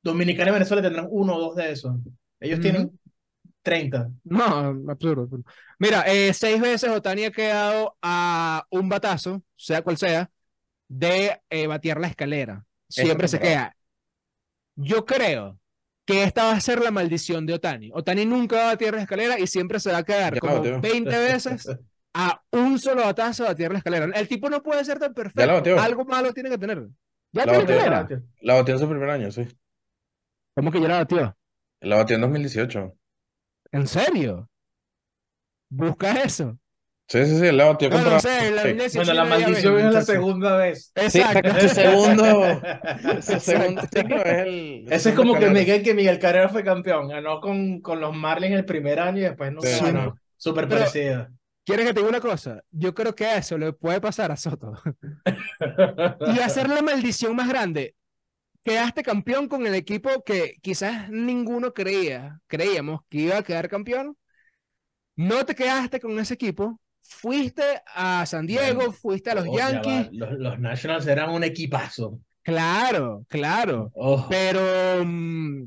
Speaker 3: Dominicana y Venezuela tendrán uno o dos de esos. Ellos tienen 30.
Speaker 1: No, absurdo. absurdo. Mira, eh, seis veces Otani ha quedado a un batazo, sea cual sea, de eh, batear la escalera. Siempre se queda. Yo creo que esta va a ser la maldición de Otani. Otani nunca va a batear la escalera y siempre se va a quedar
Speaker 2: Ya
Speaker 1: como
Speaker 2: bateó.
Speaker 1: 20 veces [LAUGHS] a un solo batazo de batear la escalera. El tipo no puede ser tan perfecto. Algo malo tiene que tener. ¿Ya
Speaker 2: La
Speaker 1: tiene
Speaker 2: bateó.
Speaker 1: escalera?
Speaker 2: La batió en su primer año, sí.
Speaker 1: ¿Cómo que ya la batió?
Speaker 2: La batió en 2018.
Speaker 1: ¿En serio? ¿Busca eso?
Speaker 2: Sí, sí, sí, la batió
Speaker 1: No,
Speaker 2: contra...
Speaker 1: no sé, la
Speaker 2: Sí.
Speaker 3: Bueno, la maldición es la segunda vez.
Speaker 2: Sí,
Speaker 1: Exacto.
Speaker 2: su segundo, [LAUGHS] su segundo ciclo es el...
Speaker 3: Ese es como que. Miguel, que Miguel Carrera fue campeón. Ganó con, con los Marlins el primer año y después no
Speaker 2: Sí,
Speaker 3: se ganó. Súper parecido.
Speaker 1: ¿Quieres que te diga una cosa? Yo creo que eso le puede pasar a Soto. [LAUGHS] Y hacer la maldición más grande. Quedaste campeón con el equipo que quizás ninguno creía, creíamos que iba a quedar campeón. No te quedaste con ese equipo. Fuiste a San Diego,
Speaker 3: Bueno,
Speaker 1: fuiste a los
Speaker 3: Oh,
Speaker 1: Yankees.
Speaker 3: Los, los Nationals eran un equipazo.
Speaker 1: Claro, claro.
Speaker 3: Oh,
Speaker 1: Pero, mm,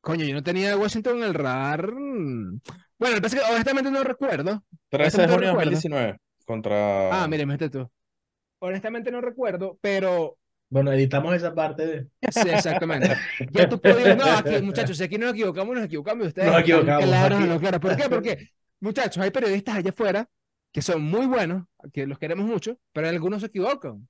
Speaker 1: coño, yo no tenía Washington en el radar. Bueno, el pasa es que honestamente no recuerdo.
Speaker 2: 13 de junio de
Speaker 1: recuerdo.
Speaker 2: 2019 contra...
Speaker 1: Ah, mire, mete tú. Honestamente no recuerdo, pero
Speaker 3: bueno, editamos esa parte de...
Speaker 1: sí, exactamente. Ya tú podías, [LAUGHS] no, aquí, muchachos, si aquí nos equivocamos, nos equivocamos ustedes
Speaker 3: Nos equivocamos,
Speaker 1: claros en
Speaker 3: aquí-
Speaker 1: lo claro. ¿Por qué? Porque, muchachos, hay periodistas allá afuera que son muy buenos, que los queremos mucho, pero algunos se equivocan.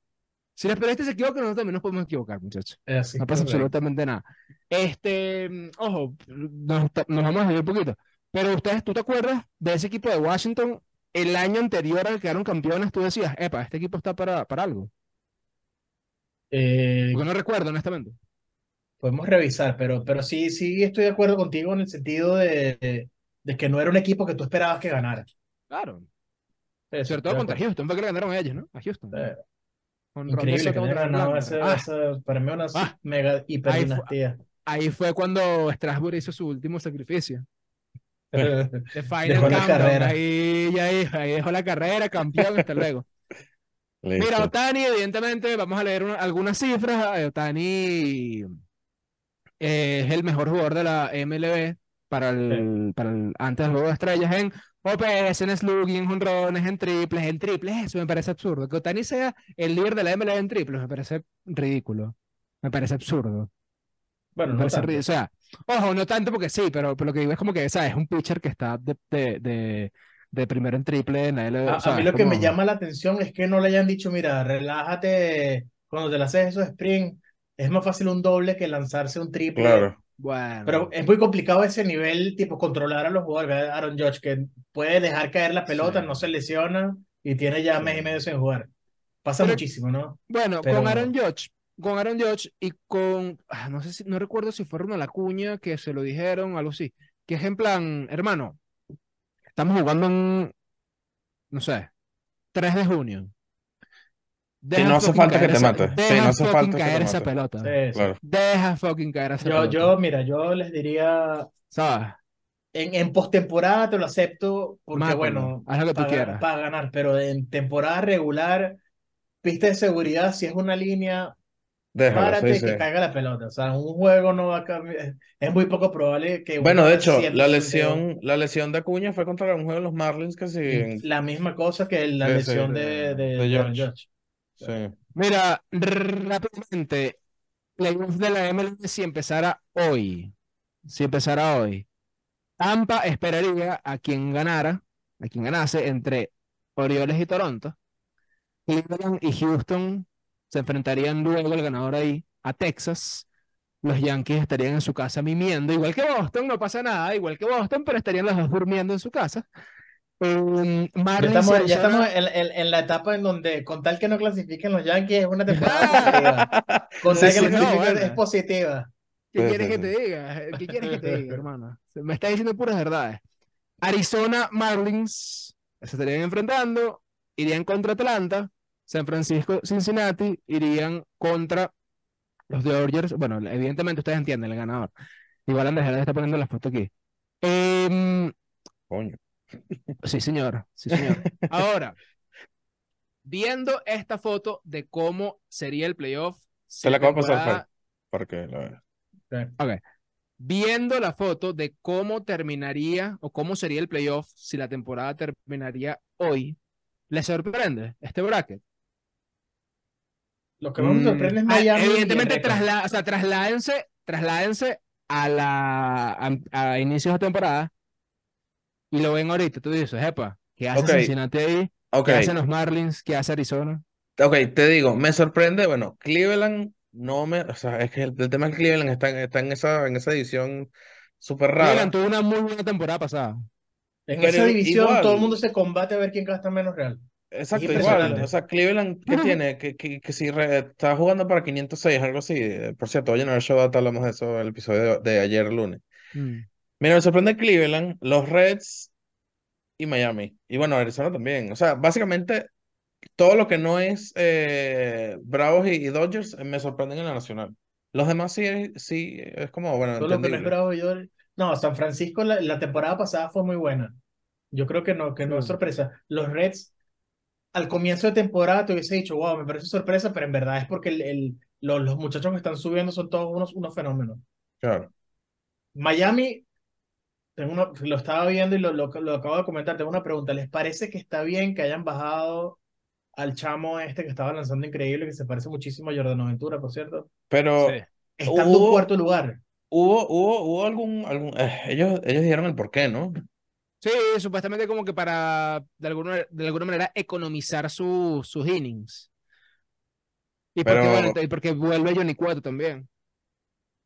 Speaker 1: Si los periodistas se equivocan, nosotros también nos podemos equivocar, muchachos.
Speaker 3: así,
Speaker 1: No pasa absolutamente nada. Este, ojo, nos, nos vamos a ir un poquito. Pero ustedes, ¿tú te acuerdas de ese equipo de Washington el año anterior al que quedaron campeones? Tú decías, epa, este equipo está para, para algo.
Speaker 3: Eh,
Speaker 1: Porque no recuerdo, honestamente.
Speaker 3: podemos revisar, pero, pero sí, sí estoy de acuerdo contigo en el sentido de, de, que no era un equipo que tú esperabas que ganara.
Speaker 1: Claro.
Speaker 3: Eso,
Speaker 1: Sobre todo contra. Houston, fue que le ganaron a ellos, ¿no? A Houston.
Speaker 3: Eh,
Speaker 1: Con
Speaker 3: Increíble que ganado ese,
Speaker 1: Ah,
Speaker 3: ese- para mí una
Speaker 1: Ah.
Speaker 3: mega hiper
Speaker 1: Ahí fue-
Speaker 3: dinastía.
Speaker 1: ahí fue cuando Strasbourg hizo su último sacrificio. The Final
Speaker 3: Dejó la carrera.
Speaker 1: Ahí, ya ahí, ahí dejó la carrera, campeón, hasta luego. [LAUGHS] Mira. Otani, evidentemente, vamos a leer una- algunas cifras. Eh, Otani eh, es el mejor jugador de la MLB para el, para el antes del juego de estrellas en OPS, en slugging, en jonrones, en triples, en triples. Eso me parece absurdo. Que Otani sea el líder de la MLB en triples me parece ridículo. Me parece absurdo.
Speaker 3: Bueno,
Speaker 1: Me
Speaker 3: no
Speaker 1: parece o sea, ojo, no tanto porque sí, pero, pero lo que digo es como que, ¿sabes? Es un pitcher que está de, de, de, de primero en triple en la LB.
Speaker 3: A,
Speaker 1: o sea,
Speaker 3: a mí lo que me llama la atención es que no le hayan dicho, mira, relájate cuando te la haces esos sprint. Es más fácil un doble que lanzarse un triple.
Speaker 2: Claro.
Speaker 1: Bueno.
Speaker 3: Pero es muy complicado ese nivel, tipo, controlar a los jugadores. Aaron Judge, que puede dejar caer la pelota,
Speaker 1: Sí.
Speaker 3: no se lesiona y tiene ya
Speaker 1: Sí.
Speaker 3: mes y medio sin jugar. Pasa
Speaker 1: Pero-
Speaker 3: muchísimo, ¿no?
Speaker 1: Bueno,
Speaker 3: Pero-
Speaker 1: con Aaron Judge, con Aaron Judge y con, ah, no sé si, no recuerdo si fue Ronald Acuña que se lo dijeron, algo así, que es en plan, hermano, estamos jugando en, no sé, 3 de junio. Deja
Speaker 2: no hace
Speaker 1: fucking
Speaker 2: falta que
Speaker 1: caer
Speaker 2: te
Speaker 1: esa-
Speaker 2: mate. Sí,
Speaker 1: Deja
Speaker 2: no hace
Speaker 1: fucking
Speaker 2: falta que te
Speaker 1: caer esa
Speaker 2: mate.
Speaker 1: pelota.
Speaker 3: Sí, sí.
Speaker 2: Claro.
Speaker 1: Deja fucking caer esa
Speaker 3: Yo,
Speaker 1: pelota.
Speaker 3: yo, mira, yo les diría,
Speaker 1: ¿Sabes?
Speaker 3: en, en postemporada te lo acepto, porque
Speaker 1: Mátalo,
Speaker 3: bueno,
Speaker 1: haz lo que tú
Speaker 3: para,
Speaker 1: quieras.
Speaker 3: para ganar, pero en temporada regular, pista de seguridad, si es una línea,
Speaker 2: Déjalo,
Speaker 3: párate
Speaker 2: sí,
Speaker 3: que
Speaker 2: sí.
Speaker 3: caiga la pelota. O sea, un juego no va a cambiar. Es muy poco probable que
Speaker 2: Bueno, de hecho, la lesión, la lesión de Acuña fue contra un juego de los Marlins que sí. en-
Speaker 3: La misma cosa que la
Speaker 2: Sí, sí,
Speaker 3: lesión
Speaker 1: de-
Speaker 3: de, de,
Speaker 2: Judge.
Speaker 3: Judge.
Speaker 1: Mira, rápidamente, playoff de la MLB si empezara hoy, si empezara hoy, Tampa esperaría a quien ganara, a quien ganase entre Orioles y Toronto. Cleveland y Houston se enfrentarían luego el ganador ahí a Texas. Los Yankees estarían en su casa mimiendo, igual que Boston, no pasa nada, igual que Boston, pero estarían los dos durmiendo en su casa. Um,
Speaker 3: Ya
Speaker 1: Marlins y
Speaker 3: estamos, ya
Speaker 1: Arizona-
Speaker 3: estamos en, en- en la etapa en donde, con tal que no clasifiquen los Yankees, es una temporada positiva. Con
Speaker 2: Sí,
Speaker 3: tal que
Speaker 2: sí,
Speaker 3: no
Speaker 1: bueno.
Speaker 3: es positiva.
Speaker 1: ¿Qué quieres que te diga? ¿Qué quieres que te diga, [LAUGHS] hermano? Me está diciendo puras verdades. Arizona Marlins se estarían enfrentando, irían contra Atlanta, San Francisco, Cincinnati, irían contra los Dodgers. Bueno, evidentemente ustedes entienden el ganador. Igual Andrés Herrera está poniendo la foto aquí. Em,
Speaker 2: Coño.
Speaker 1: Sí, señor. Sí, señor. [LAUGHS] Ahora, viendo esta foto de cómo sería el playoff,
Speaker 2: Se la
Speaker 1: la
Speaker 2: acabo de pasar, Para que lo veas.
Speaker 1: viendo la foto de cómo terminaría o cómo sería el playoff si la temporada terminaría hoy, ¿les sorprende este bracket?
Speaker 3: Lo que más me
Speaker 2: Mm,
Speaker 3: sorprende es
Speaker 1: Ah,
Speaker 3: Miami. el
Speaker 1: Evidentemente, trasla- o sea, trasládense, trasládense a la a, a inicios de temporada y lo ven ahorita. Tú dices, epa, ¿qué hace
Speaker 2: Ok.
Speaker 1: Cincinnati ahí?
Speaker 2: Ok,
Speaker 1: ¿Qué hacen los Marlins? ¿Qué hace Arizona?
Speaker 2: ok, te digo, me sorprende, bueno, Cleveland no me, o sea, es que el, el tema es que Cleveland está, en- está en esa, en esa división súper rara.
Speaker 1: Cleveland tuvo una muy buena temporada pasada.
Speaker 3: En
Speaker 2: Pero
Speaker 3: esa división
Speaker 2: igual.
Speaker 3: todo el mundo se combate a ver quién gasta menos real.
Speaker 2: Exacto, igual. O sea, Cleveland, ¿qué [LAUGHS] tiene? Que, que, que si re- está jugando para 506, algo así. Eh, Por cierto, hoy en el show hablamos de eso en el episodio de, de ayer lunes.
Speaker 1: Mm.
Speaker 2: Mira, me sorprende Cleveland, los Reds y Miami. Y bueno, Arizona también. O sea, básicamente todo lo que no es eh, Bravos y, y Dodgers eh, me sorprenden en la nacional. Los demás sí, sí es como, bueno,
Speaker 3: Todo lo que no es
Speaker 2: entendible.
Speaker 3: bravo yo. No, San Francisco la, la temporada pasada fue muy buena. Yo creo que no, que no es
Speaker 1: Sí.
Speaker 3: sorpresa. Los Reds, al comienzo de temporada te hubiese dicho, wow, me parece sorpresa, pero en verdad es porque el, el, los, los muchachos que están subiendo son todos unos, unos fenómenos.
Speaker 2: Claro.
Speaker 3: Miami, tengo lo estaba viendo y lo, lo, lo acabo de comentar, tengo una pregunta. ¿Les parece que está bien que hayan bajado al chamo este que estaba lanzando increíble, que se parece muchísimo a Jordan Ventura, por cierto?
Speaker 2: Pero
Speaker 1: Sí.
Speaker 3: Estando en cuarto lugar.
Speaker 2: hubo, hubo, hubo algún, algún eh, ellos, ellos dijeron el por qué, ¿no?
Speaker 1: Sí, supuestamente como que para de alguna, de alguna manera economizar su- sus innings. Y porque, bueno, y porque vuelve Johnny Cueto también.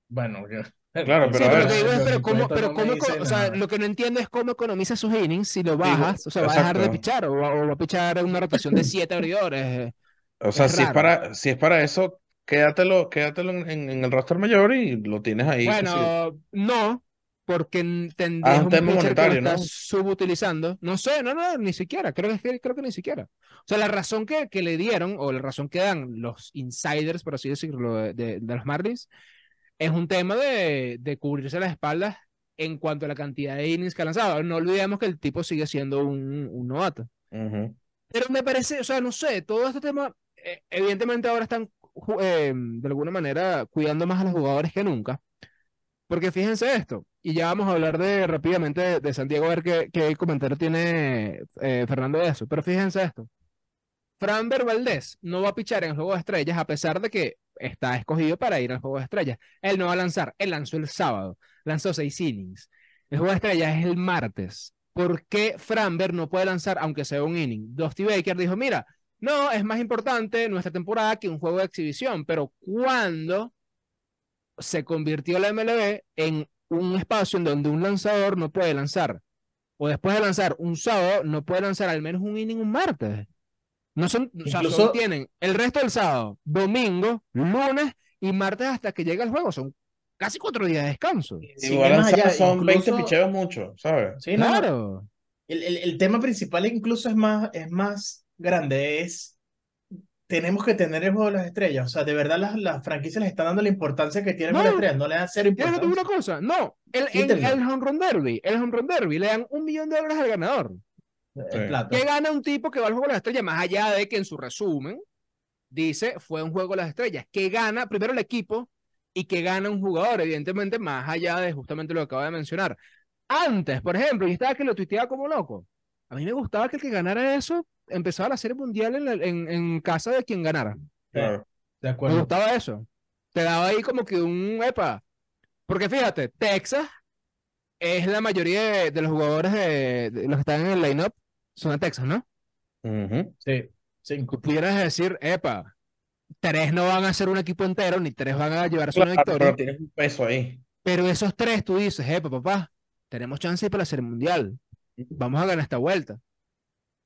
Speaker 3: Bueno, que-
Speaker 2: Claro,
Speaker 1: Sí,
Speaker 2: pero a
Speaker 1: pero
Speaker 2: ver,
Speaker 1: lo que digo pero cómo, pero
Speaker 3: no
Speaker 1: cómo, o sea, lo que no entiendo es cómo economiza sus innings si lo bajas, o sea, va a dejar de pichar o va, o va a pichar una rotación de [CLEARS THROAT] siete abridores.
Speaker 2: O sea,
Speaker 1: Es
Speaker 2: si es para, si es para eso, quédatelo, quédatelo en, en- el roster mayor y lo tienes ahí. yo.
Speaker 1: Bueno, no, porque
Speaker 2: Ah,
Speaker 1: tendrías
Speaker 2: un tema
Speaker 1: pitcher que lo
Speaker 2: monetario, ¿no?
Speaker 1: estás subutilizando. No sé, no, no, ni siquiera, creo que, creo que ni siquiera. O sea, la razón que, que le dieron, o la razón que dan los insiders, por así decirlo, de, de- de los Marlins, es un tema de, de cubrirse las espaldas en cuanto a la cantidad de innings que ha lanzado. No olvidemos que el tipo sigue siendo un, un novato. Pero me parece, o sea, no sé, todo este tema, eh, evidentemente ahora están eh, de alguna manera cuidando más a los jugadores que nunca. Porque fíjense esto, y ya vamos a hablar de rápidamente de, de Santiago, a ver qué, qué comentario tiene eh, Fernando de eso. Pero fíjense esto. Framber Valdés no va a pichar en el Juego de Estrellas a pesar de que está escogido para ir al Juego de Estrellas. Él no va a lanzar, él lanzó el sábado, lanzó seis innings. El Juego de Estrellas es el martes. ¿Por qué Framber no puede lanzar aunque sea un inning? Dusty Baker dijo, mira, no, es más importante nuestra temporada que un juego de exhibición, pero ¿cuándo se convirtió la MLB en un espacio en donde un lanzador no puede lanzar? O después de lanzar un sábado, no puede lanzar al menos un inning un martes. No son, o sea, son- tienen el resto del sábado, domingo, lunes y martes hasta que llega el juego. Son casi cuatro días de descanso.
Speaker 3: sin
Speaker 2: Igual
Speaker 3: allá,
Speaker 2: son 20
Speaker 3: incluso-
Speaker 2: picheos mucho, ¿sabes?
Speaker 3: Sí, no, no,
Speaker 1: Claro.
Speaker 3: El, el- el tema principal incluso es más, es más grande, es tenemos que tener el juego de las estrellas. O sea, de verdad las, las franquicias les están dando la importancia que tienen las estrellas, no le dan cero
Speaker 1: ¿Quieres que te diga
Speaker 3: importancia.
Speaker 1: una cosa? No, el, en
Speaker 3: Quítenlo.
Speaker 1: el home run derby, el home run derby le dan un millón de dólares al ganador.
Speaker 3: El plato.
Speaker 1: ¿Qué gana un tipo que va al juego de las estrellas? Más allá de que en su resumen dice fue un juego de las estrellas. ¿Qué gana primero el equipo y qué gana un jugador? Evidentemente, más allá de justamente lo que acabo de mencionar. Antes, por ejemplo, yo estaba que lo tuiteaba como loco. A mí me gustaba que el que ganara eso empezaba la serie mundial en, la- en- en casa de quien ganara.
Speaker 2: Claro.
Speaker 3: De
Speaker 1: Me gustaba eso. Te daba ahí como que un epa. Porque fíjate, Texas es la mayoría de, de los jugadores de, de los que están en el lineup son de Texas, ¿no?
Speaker 3: Sí, cinco.
Speaker 1: Pudieras decir, epa, tres no van a ser un equipo entero, ni tres van a llevarse una
Speaker 2: Claro,
Speaker 1: victoria.
Speaker 2: pero tienes un peso ahí.
Speaker 1: Pero esos tres tú dices, epa, papá, tenemos chance para la serie mundial. Vamos a ganar esta vuelta.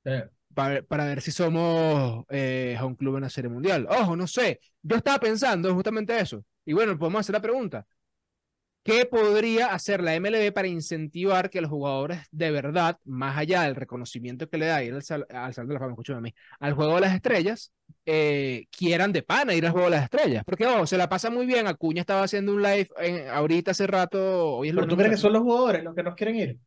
Speaker 3: Sí.
Speaker 1: para, para ver si somos eh, home club en la Serie Mundial. Ojo, no sé. Yo estaba pensando justamente eso. Y bueno, podemos hacer la pregunta. ¿Qué podría hacer la MLB para incentivar que los jugadores de verdad, más allá del reconocimiento que le da ir al, sal- al Salón de la Fama, escúchame a mí, al Juego de las Estrellas, eh, quieran de pana ir al Juego de las Estrellas? Porque, ojo, se la pasa muy bien. Acuña estaba haciendo un live en- ahorita hace rato. Hoy es
Speaker 3: Pero tú crees que son los jugadores los que nos quieren ir.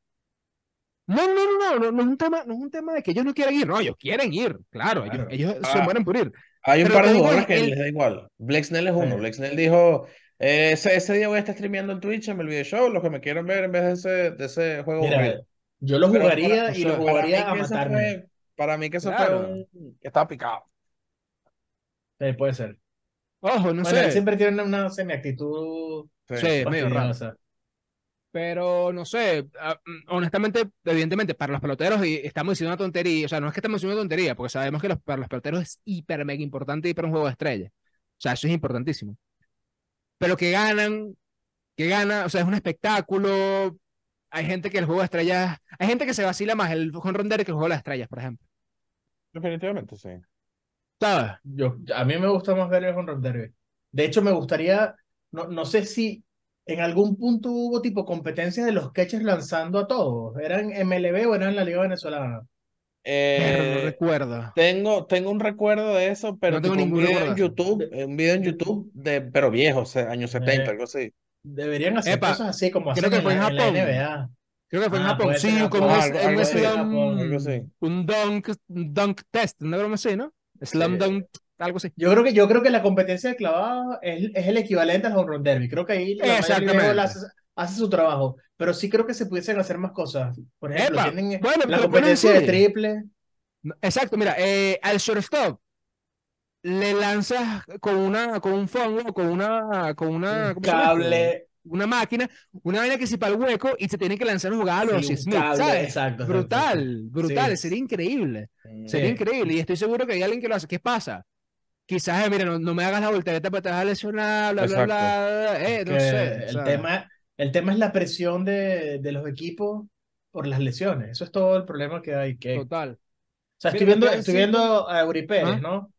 Speaker 1: No, no, no, no, no, no es un tema, no es un tema de que ellos no quieren ir, no, ellos quieren ir, claro, ellos,
Speaker 3: Claro.
Speaker 1: ellos se
Speaker 2: Ah.
Speaker 1: mueren por ir.
Speaker 2: Hay un
Speaker 1: Pero
Speaker 2: par de jugadores que
Speaker 1: el-
Speaker 2: les da igual. Black Snell es uno. Snell dijo, eh, ese, ese día voy a estar streameando en Twitch en el video show, los que me quieran ver en vez de ese, de ese juego
Speaker 3: Mira, yo lo jugaría
Speaker 2: para-
Speaker 3: y lo jugaría a matarme.
Speaker 2: fue, para mí que eso
Speaker 1: Claro.
Speaker 2: fue un, que estaba picado.
Speaker 3: Sí, puede ser.
Speaker 1: Ojo, no
Speaker 3: Bueno, él
Speaker 1: sé,
Speaker 3: siempre tiene una semi-actitud
Speaker 2: Sí.
Speaker 1: sí, medio raro,
Speaker 3: fastidiosa.
Speaker 1: pero no sé, ah, mm, honestamente, evidentemente, para los peloteros, y estamos diciendo una tontería, o sea, no es que estamos diciendo una tontería, porque sabemos que los- para los peloteros es hiper mega importante ir para un juego de estrellas, o sea, eso es importantísimo. Pero que ganan, que gana, o sea, es un espectáculo, hay gente que el juego de estrellas, hay gente que se vacila más el derby que el juego de las estrellas, por ejemplo,
Speaker 2: Definitivamente, sí.
Speaker 1: ¿sabes?
Speaker 3: Yo, a mí me gusta más ver el run derby. De hecho, me gustaría, no, no sé si en algún punto hubo tipo competencias de los catchers lanzando a todos. ¿Eran MLB o eran la Liga Venezolana?
Speaker 1: Pero no
Speaker 2: Eh,
Speaker 1: recuerdo.
Speaker 2: tengo, tengo un recuerdo de eso, pero
Speaker 1: No tengo
Speaker 2: un video en. YouTube, eh, un video en YouTube de, pero viejo, o sea, años 70,
Speaker 3: Eh,
Speaker 2: algo así.
Speaker 3: Deberían hacer
Speaker 1: Epa,
Speaker 3: cosas así como
Speaker 1: creo
Speaker 3: hacen
Speaker 1: que
Speaker 3: en
Speaker 1: fue en
Speaker 3: la, en la
Speaker 1: Japón.
Speaker 3: NBA.
Speaker 1: Creo que fue en
Speaker 3: Ah,
Speaker 1: Japón,
Speaker 3: puede ser
Speaker 1: sí,
Speaker 3: en
Speaker 1: como
Speaker 3: Japón.
Speaker 1: un, un dunk, un dunk test, una broma así, ¿no? Slam
Speaker 3: Sí.
Speaker 1: dunk algo así.
Speaker 3: Yo creo que, yo creo que la competencia de clavado es, es el equivalente al home run derby. Creo que ahí la
Speaker 1: Exactamente.
Speaker 3: Baseball hace, su trabajo. Pero sí creo que se pudiesen hacer más cosas. Por ejemplo,
Speaker 1: Epa,
Speaker 3: tienen
Speaker 1: bueno,
Speaker 3: la competencia de
Speaker 1: sí.
Speaker 3: triple.
Speaker 1: Exacto, mira, eh, al shortstop le lanzas con una, con un fongo, con una, con una,
Speaker 3: Un
Speaker 1: ¿cómo se
Speaker 3: cable.
Speaker 1: Una máquina, una vaina que si para el hueco y se tiene que lanzar una jugada a los
Speaker 3: Sí, un
Speaker 1: Smith,
Speaker 3: cable,
Speaker 1: ¿sabes?
Speaker 3: exacto,
Speaker 1: Brutal,
Speaker 3: exacto.
Speaker 1: brutal,
Speaker 3: Sí.
Speaker 1: sería increíble,
Speaker 2: Mm.
Speaker 1: sería
Speaker 3: Sí.
Speaker 1: increíble y estoy seguro que hay alguien que lo hace. ¿Qué pasa? Quizás, eh, mira, no, no me hagas la voltereta para te vas a lesionar, bla, bla,
Speaker 2: Exacto.
Speaker 1: bla, eh, no sé, o
Speaker 3: el
Speaker 1: sea,
Speaker 3: tema, el tema es la presión de, de los equipos por las lesiones. Eso es todo el problema que hay. Que, o
Speaker 1: total.
Speaker 3: sea,
Speaker 1: Mira,
Speaker 3: estoy viendo, estoy viendo a Eury Pérez,
Speaker 1: Ah.
Speaker 3: ¿no?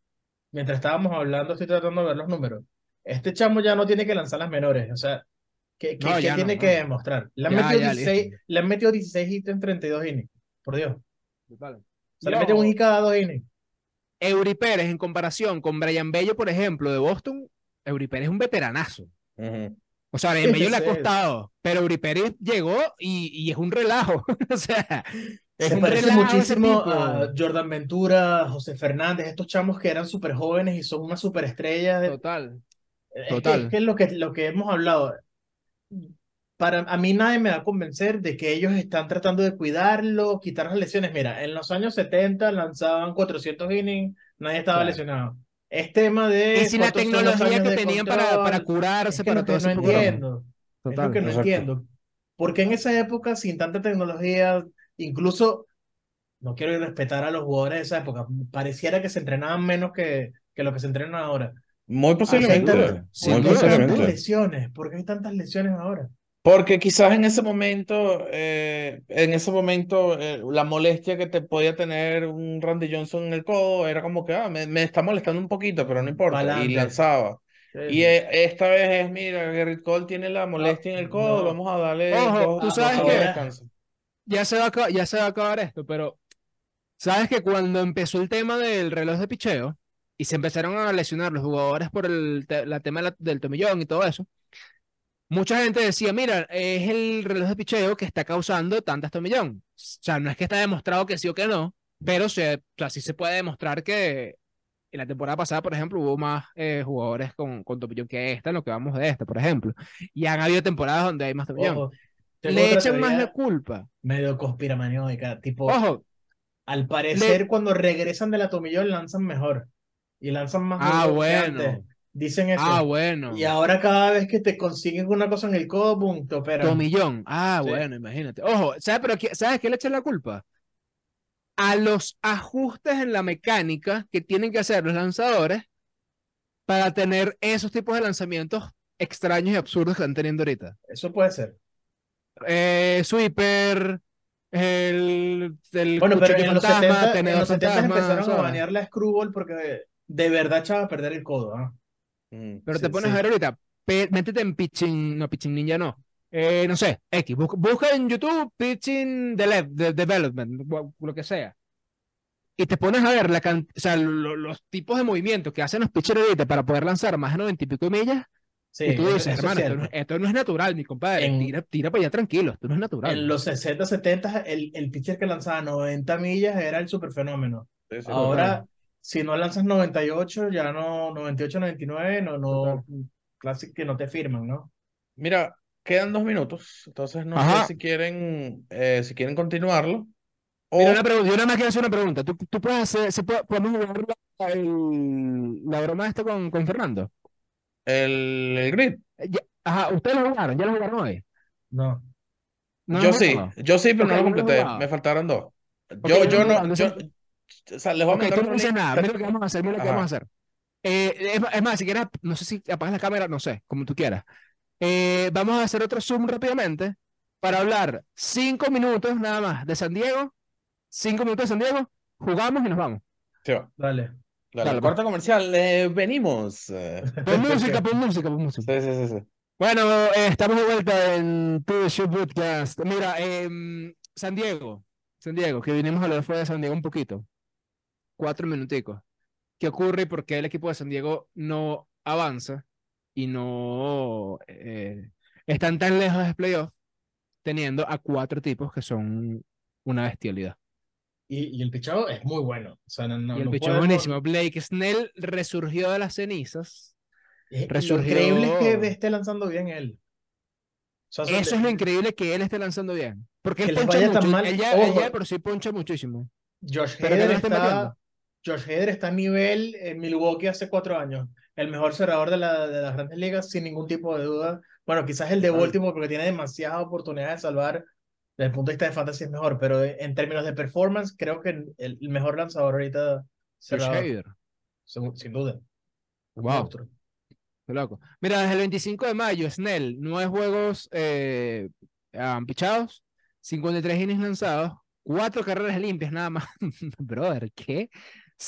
Speaker 3: Mientras estábamos hablando, estoy tratando de ver los números. Este chamo ya no tiene que lanzar las menores. O sea, ¿qué, qué-
Speaker 1: No,
Speaker 3: qué
Speaker 1: no,
Speaker 3: tiene
Speaker 1: no.
Speaker 3: que demostrar? Le han,
Speaker 1: Ya,
Speaker 3: metido
Speaker 1: ya,
Speaker 3: 16,
Speaker 1: listo.
Speaker 3: le han metido 16 hits en 32 innings. Por Dios. O
Speaker 1: Total.
Speaker 3: sea,
Speaker 1: Y
Speaker 3: le meten un hit cada dos innings.
Speaker 1: Eury Pérez en comparación con Brian Bello, por ejemplo, de Boston, Eury Pérez es un veteranazo.
Speaker 2: Ujú.
Speaker 1: O sea, a Brian Bello le ha costado, pero Eury Pérez llegó y, y es un relajo. [LAUGHS] O sea, es
Speaker 3: Se
Speaker 1: un
Speaker 3: parece
Speaker 1: relajo
Speaker 3: muchísimo a Jordan Ventura, José Fernández, estos chamos que eran súper jóvenes y son unas superestrellas. de-
Speaker 1: Total.
Speaker 3: Es que,
Speaker 1: Total.
Speaker 3: es que lo que lo que hemos hablado, para a mí nadie me va a convencer de que ellos están tratando de cuidarlo, quitar las lesiones. Mira, en los años 70 lanzaban 400 innings, nadie estaba
Speaker 1: Claro.
Speaker 3: lesionado. Es tema de
Speaker 1: Y sin la tecnología que tenían para, para curarse,
Speaker 3: Es que
Speaker 1: para
Speaker 3: lo
Speaker 1: todo
Speaker 3: que no entiendo, es lo
Speaker 1: Total.
Speaker 3: que no
Speaker 2: Exacto.
Speaker 3: entiendo. Porque en esa época, sin tanta tecnología, incluso, no quiero irrespetar a los jugadores de esa época, pareciera que se entrenaban menos que, que lo que se entrenan ahora.
Speaker 2: Muy
Speaker 3: ¿Por qué hay
Speaker 2: posiblemente.
Speaker 3: tantas-
Speaker 1: Sin
Speaker 2: Muy
Speaker 3: por qué hay tantas
Speaker 2: posiblemente.
Speaker 3: lesiones? ¿Por qué hay tantas lesiones ahora?
Speaker 2: Porque quizás en ese momento, eh, en ese momento, eh, la molestia que te podía tener un Randy Johnson en el codo era como que, ah, me, me está molestando un poquito, pero no importa. Y
Speaker 3: Pa'lante.
Speaker 2: lanzaba.
Speaker 3: Sí,
Speaker 2: Y
Speaker 3: sí.
Speaker 2: eh, esta vez es, mira, Gerrit Cole tiene la molestia en el codo,
Speaker 3: no.
Speaker 2: vamos a darle
Speaker 1: Ojo, tú sabes
Speaker 3: que-
Speaker 2: descanso.
Speaker 1: Ya se va a, ya se va a acabar esto, pero sabes que cuando empezó el tema del reloj de picheo y se empezaron a lesionar los jugadores por el la tema del tomillón y todo eso, mucha gente decía, mira, es el reloj de picheo que está causando tantas tomillón. O sea, no es que está demostrado que sí o que no, pero se, o sea, sí se puede demostrar que en la temporada pasada, por ejemplo, hubo más eh, jugadores con, con tomillón que esta, en lo que vamos de esta, por ejemplo. Y han habido temporadas donde hay más tomillón.
Speaker 3: Ojo,
Speaker 1: Le echan más la culpa.
Speaker 3: medio conspiranoica, tipo,
Speaker 1: Ojo,
Speaker 3: al parecer cuando regresan de la tomillón lanzan mejor y lanzan más
Speaker 1: ah, bueno.
Speaker 3: Dicen eso.
Speaker 1: Ah, bueno.
Speaker 3: Y ahora cada vez que te consiguen una cosa en el codo, te operan.
Speaker 1: Tomillón. Ah,
Speaker 3: Sí.
Speaker 1: bueno, imagínate. Ojo, ¿sabes, pero qué- ¿sabes qué le echan la culpa? A los ajustes en la mecánica que tienen que hacer los lanzadores para tener esos tipos de lanzamientos extraños y absurdos que están teniendo ahorita.
Speaker 3: Eso puede ser.
Speaker 1: Eh, sweeper, el, el
Speaker 3: Bueno, pero en los
Speaker 1: fantasma,
Speaker 3: 70, en
Speaker 1: tenedor
Speaker 3: los 70
Speaker 1: fantasma,
Speaker 3: empezaron a banear la screwball porque de verdad echaba a perder el codo. ¿ah?
Speaker 2: Mm.
Speaker 1: Pero
Speaker 3: Sí,
Speaker 1: te pones
Speaker 3: sí.
Speaker 1: a ver ahorita, métete en Pitching, no, Pitching Ninja no. Eh, no sé, X, busca, busca en YouTube Pitching Dele- de Development, lo que sea. Y te pones a ver la can- o sea, lo- los tipos de movimientos que hacen los pitchers ahorita para poder lanzar más de 90 y pico millas.
Speaker 3: Sí,
Speaker 1: y tú dices,
Speaker 3: eso es
Speaker 1: hermano, esto no, esto no es natural, mi compadre.
Speaker 3: En-
Speaker 1: tira, tira para allá tranquilo, esto no es natural.
Speaker 3: En los 60, 70, el, el pitcher que lanzaba 90 millas era el superfenómeno.
Speaker 2: Sí, sí.
Speaker 3: Ahora, si no lanzas 98, ya no, 98, 99, no, no, clásico que no te firman, ¿no?
Speaker 2: Mira, quedan dos minutos, entonces no
Speaker 1: Ajá.
Speaker 2: sé si quieren, eh, si quieren continuarlo. O
Speaker 1: Mira, una pregunta, yo nada más quiero hacer una pregunta. ¿Tú, tú puedes hacer, se puede- podemos jugar la, el- la broma esta con, con Fernando?
Speaker 2: el, el grid.
Speaker 1: Eh, ya- ajá, ustedes lo jugaron, ya lo jugaron hoy.
Speaker 3: No.
Speaker 1: ¿No lo
Speaker 2: Yo sí, yo sí, pero no lo completé. Me faltaron dos. Yo,
Speaker 1: no
Speaker 2: yo no, yo, o sea, les voy a
Speaker 1: Ok,
Speaker 2: mandar
Speaker 1: tú no nada. Mira lo que vamos a hacer, mira lo que vamos a hacer. Eh, es, es más, si quieres, no sé si apagas la cámara, no sé, como tú quieras. Eh, vamos a hacer otro Zoom rápidamente para hablar cinco minutos nada más de San Diego. Cinco minutos de San Diego, jugamos y nos vamos.
Speaker 2: Sí, va.
Speaker 3: Dale.
Speaker 2: Dale,
Speaker 1: Dale,
Speaker 2: corte comercial, eh, venimos.
Speaker 1: Pon [LAUGHS] música, pon música, pon música.
Speaker 2: sí, sí, sí, sí.
Speaker 1: Bueno, eh, estamos de vuelta en To The Show Podcast. Mira, em, San Diego, San Diego, que vinimos a hablar fuera de San Diego un poquito. Cuatro minuticos. ¿Qué ocurre y por qué el equipo de San Diego no avanza y no eh, están tan lejos de playoff teniendo a cuatro tipos que son una bestialidad?
Speaker 3: Y, y el pichado es muy bueno. O sea, no, no,
Speaker 1: y el
Speaker 3: no
Speaker 1: picheo
Speaker 3: podemos-
Speaker 1: buenísimo. Blake Snell resurgió de las cenizas.
Speaker 3: y- y Lo
Speaker 1: resurgió-
Speaker 3: increíble es que esté lanzando bien él. O sea,
Speaker 1: Eso
Speaker 3: de-
Speaker 1: es lo increíble que él esté lanzando bien. Porque
Speaker 3: Que
Speaker 1: él poncha mucho.
Speaker 3: mal,
Speaker 1: Él ya, él
Speaker 3: ojo.
Speaker 1: ya de por sí poncha muchísimo.
Speaker 3: Josh
Speaker 1: Pero
Speaker 3: Hader está. Josh Hader está a nivel en Milwaukee hace cuatro años. El mejor cerrador de, la, de las grandes ligas, sin ningún tipo de duda. Bueno, quizás el de. Baltimore, porque tiene demasiadas oportunidades de salvar. Desde el punto de vista de fantasy es mejor, pero en términos de performance, creo que el, el mejor lanzador ahorita
Speaker 1: Hader.
Speaker 3: sin, sin duda.
Speaker 1: Wow. loco. Mira, desde el 25 de mayo, Snell, nueve juegos eh, pichados, 53 innings lanzados, cuatro carreras limpias nada más. [LAUGHS] Brother, ¿qué?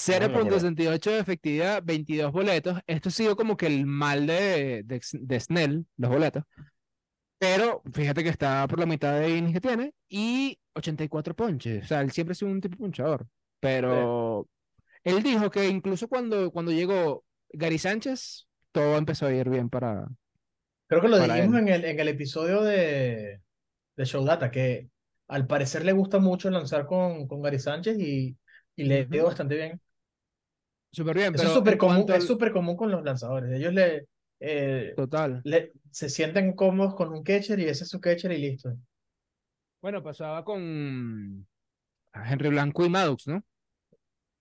Speaker 2: Una locura.
Speaker 1: 0.68 de efectividad, 22 boletos. Esto ha sido como que el mal de, de, de Snell, los boletos. Pero fíjate que está por la mitad de innings que tiene y 84 ponches. O sea, él siempre ha sido un tipo punchador. Pero él dijo que incluso cuando, cuando llegó Gary Sánchez, todo empezó a ir bien para.
Speaker 3: Creo que lo dijimos en el, en el episodio de, de Show Data, que al parecer le gusta mucho lanzar con, con Gary Sánchez y, y le
Speaker 1: Ujú.
Speaker 3: dio bastante bien.
Speaker 1: Súper bien,
Speaker 3: Eso
Speaker 1: pero
Speaker 3: es súper común, es súper común con los lanzadores. Ellos le, eh,
Speaker 1: Total.
Speaker 3: le se sienten cómodos con un catcher y ese es su catcher y listo.
Speaker 1: Bueno, pasaba con Henry Blanco y Maddox, ¿no?